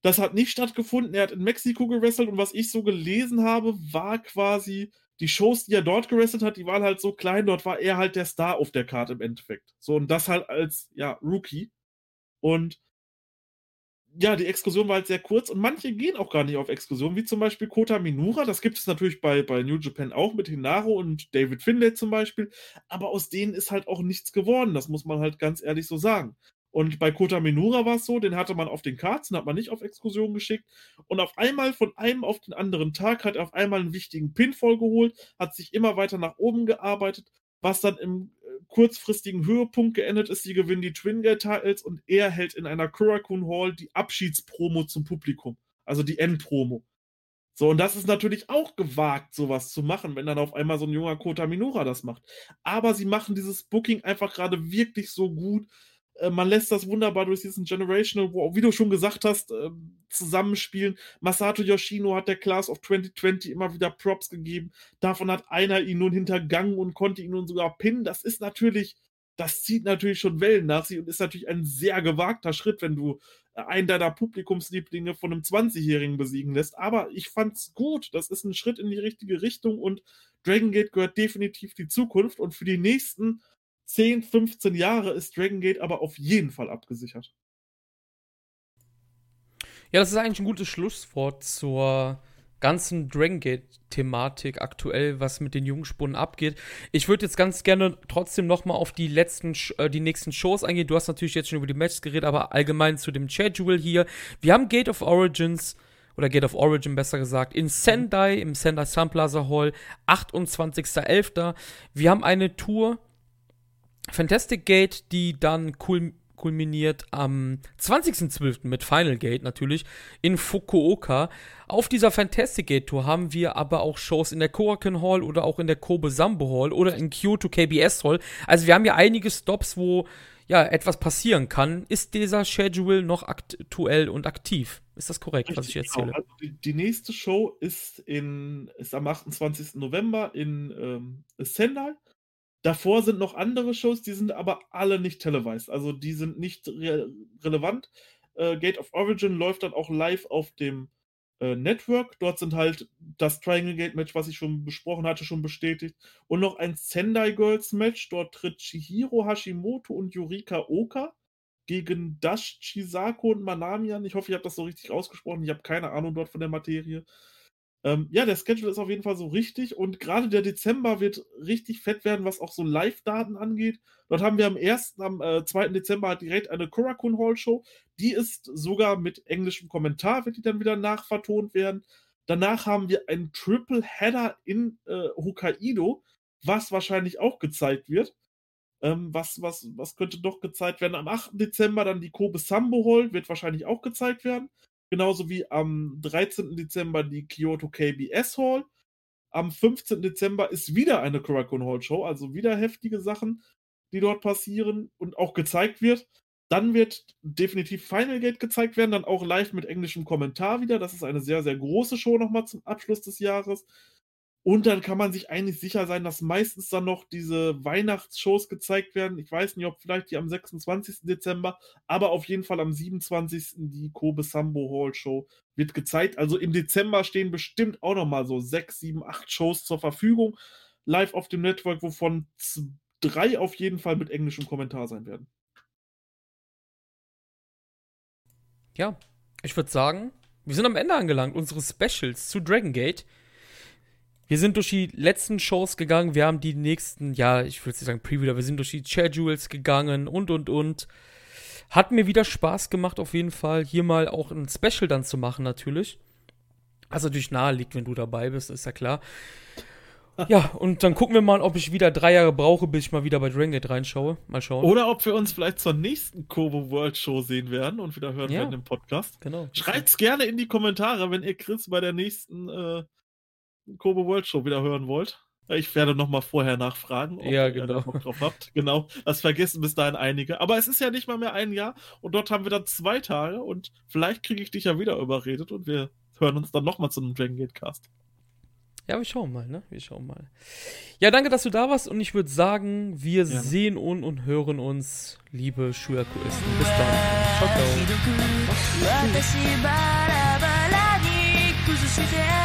Das hat nicht stattgefunden. Er hat in Mexiko gewrestelt und was ich so gelesen habe, war quasi die Shows, die er dort gewrestelt hat, die waren halt so klein. Dort war er halt der Star auf der Karte im Endeffekt. So und das halt als ja Rookie. Und ja, die Exkursion war halt sehr kurz und manche gehen auch gar nicht auf Exkursion, wie zum Beispiel Kota Minura. Das gibt es natürlich bei, bei New Japan auch mit Hinaro und David Finlay zum Beispiel. Aber aus denen ist halt auch nichts geworden. Das muss man halt ganz ehrlich so sagen. Und bei Kota Minura war es so, den hatte man auf den Karts, den hat man nicht auf Exkursion geschickt. Und auf einmal, von einem auf den anderen Tag, hat er auf einmal einen wichtigen Pinfall geholt, hat sich immer weiter nach oben gearbeitet, was dann im kurzfristigen Höhepunkt geendet ist. Sie gewinnen die Twin Gate Titles und er hält in einer Kurakun Hall die Abschiedspromo zum Publikum. Also die Endpromo. So, und das ist natürlich auch gewagt, sowas zu machen, wenn dann auf einmal so ein junger Kota Minura das macht. Aber sie machen dieses Booking einfach gerade wirklich so gut, man lässt das wunderbar durch diesen Generational, wo, wie du schon gesagt hast, äh, zusammenspielen. Masato Yoshino hat der Class of 2020 immer wieder Props gegeben. Davon hat einer ihn nun hintergangen und konnte ihn nun sogar pinnen. Das ist natürlich, das zieht natürlich schon Wellen nach sich und ist natürlich ein sehr gewagter Schritt, wenn du äh, einen deiner Publikumslieblinge von einem 20-Jährigen besiegen lässt. Aber ich fand's gut. Das ist ein Schritt in die richtige Richtung und Dragon Gate gehört definitiv die Zukunft und für die nächsten 10, 15 Jahre ist Dragon Gate aber auf jeden Fall abgesichert. Ja, das ist eigentlich ein gutes Schlusswort zur ganzen Dragon Gate-Thematik aktuell, was mit den Jungspunden abgeht. Ich würde jetzt ganz gerne trotzdem noch mal auf die letzten, äh, die nächsten Shows eingehen. Du hast natürlich jetzt schon über die Matches geredet, aber allgemein zu dem Schedule hier. Wir haben Gate of Origins oder Gate of Origin besser gesagt, in Sendai, im Sendai Sun Plaza Hall, 28.11. Wir haben eine Tour Fantastic Gate, die dann kul kulminiert am 20.12. mit Final Gate natürlich in Fukuoka. Auf dieser Fantastic Gate Tour haben wir aber auch Shows in der Korakuen Hall oder auch in der Kobe Sambo Hall oder in Kyoto KBS Hall. Also wir haben ja einige Stops, wo ja etwas passieren kann. Ist dieser Schedule noch aktuell und aktiv? Ist das korrekt, Richtig, was ich erzähle? Genau. Also die, die, nächste Show ist, in, ist am 28. November in ähm, Sendai. Davor sind noch andere Shows, die sind aber alle nicht televised. Also die sind nicht re relevant. Äh, Gate of Origin läuft dann auch live auf dem äh, Network. Dort sind halt das Triangle Gate Match, was ich schon besprochen hatte, schon bestätigt. Und noch ein Sendai Girls Match. Dort tritt Chihiro Hashimoto und Yurika Oka gegen Dash Chisako und Manamian. Ich hoffe, ich habe das so richtig ausgesprochen. Ich habe keine Ahnung dort von der Materie. Ähm, ja, der Schedule ist auf jeden Fall so richtig und gerade der Dezember wird richtig fett werden, was auch so Live-Daten angeht. Dort haben wir am 1., am äh, 2. Dezember halt direkt eine Korakun Hall Show. Die ist sogar mit englischem Kommentar, wird die dann wieder nachvertont werden. Danach haben wir einen Triple Header in äh, Hokkaido, was wahrscheinlich auch gezeigt wird. Ähm, was, was, was könnte doch gezeigt werden? Am 8. Dezember dann die Kobe Sambo Hall, wird wahrscheinlich auch gezeigt werden. Genauso wie am 13. Dezember die Kyoto KBS Hall. Am 15. Dezember ist wieder eine Korakuen Hall Show, also wieder heftige Sachen, die dort passieren und auch gezeigt wird. Dann wird definitiv Final Gate gezeigt werden, dann auch live mit englischem Kommentar wieder. Das ist eine sehr, sehr große Show nochmal zum Abschluss des Jahres. Und dann kann man sich eigentlich sicher sein, dass meistens dann noch diese Weihnachtsshows gezeigt werden. Ich weiß nicht, ob vielleicht die am 26. Dezember, aber auf jeden Fall am 27. die Kobe Sambo Hall Show wird gezeigt. Also im Dezember stehen bestimmt auch noch mal so sechs, sieben, acht Shows zur Verfügung. Live auf dem Network, wovon drei auf jeden Fall mit englischem Kommentar sein werden. Ja, ich würde sagen, wir sind am Ende angelangt unseres Specials zu Dragon Gate. Wir sind durch die letzten Shows gegangen, wir haben die nächsten, ja, ich würde nicht sagen Preview, aber wir sind durch die Schedules gegangen und und und. Hat mir wieder Spaß gemacht, auf jeden Fall, hier mal auch ein Special dann zu machen, natürlich. Also natürlich nahe liegt, wenn du dabei bist, ist ja klar. Ja, und dann gucken wir mal, ob ich wieder drei Jahre brauche, bis ich mal wieder bei Dragon Gate reinschaue. Mal schauen. Oder ob wir uns vielleicht zur nächsten Kobo World Show sehen werden und wieder hören ja, werden im Podcast. Genau. Schreibt's gerne in die Kommentare, wenn ihr Chris bei der nächsten äh, Kobe World Show wieder hören wollt. Ich werde nochmal vorher nachfragen, ob ja, genau. ihr Bock drauf habt. Genau, das vergessen bis dahin einige. Aber es ist ja nicht mal mehr ein Jahr und dort haben wir dann zwei Tage und vielleicht kriege ich dich ja wieder überredet und wir hören uns dann nochmal zu einem Dragon Gate Cast. Ja, wir schauen mal, ne? Wir schauen mal. Ja, danke, dass du da warst und ich würde sagen, wir ja. sehen und, und hören uns, liebe Schuyakuisten. Bis dann. Ciao, ciao.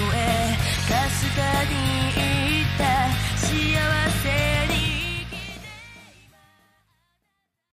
声かすかに言った。幸せに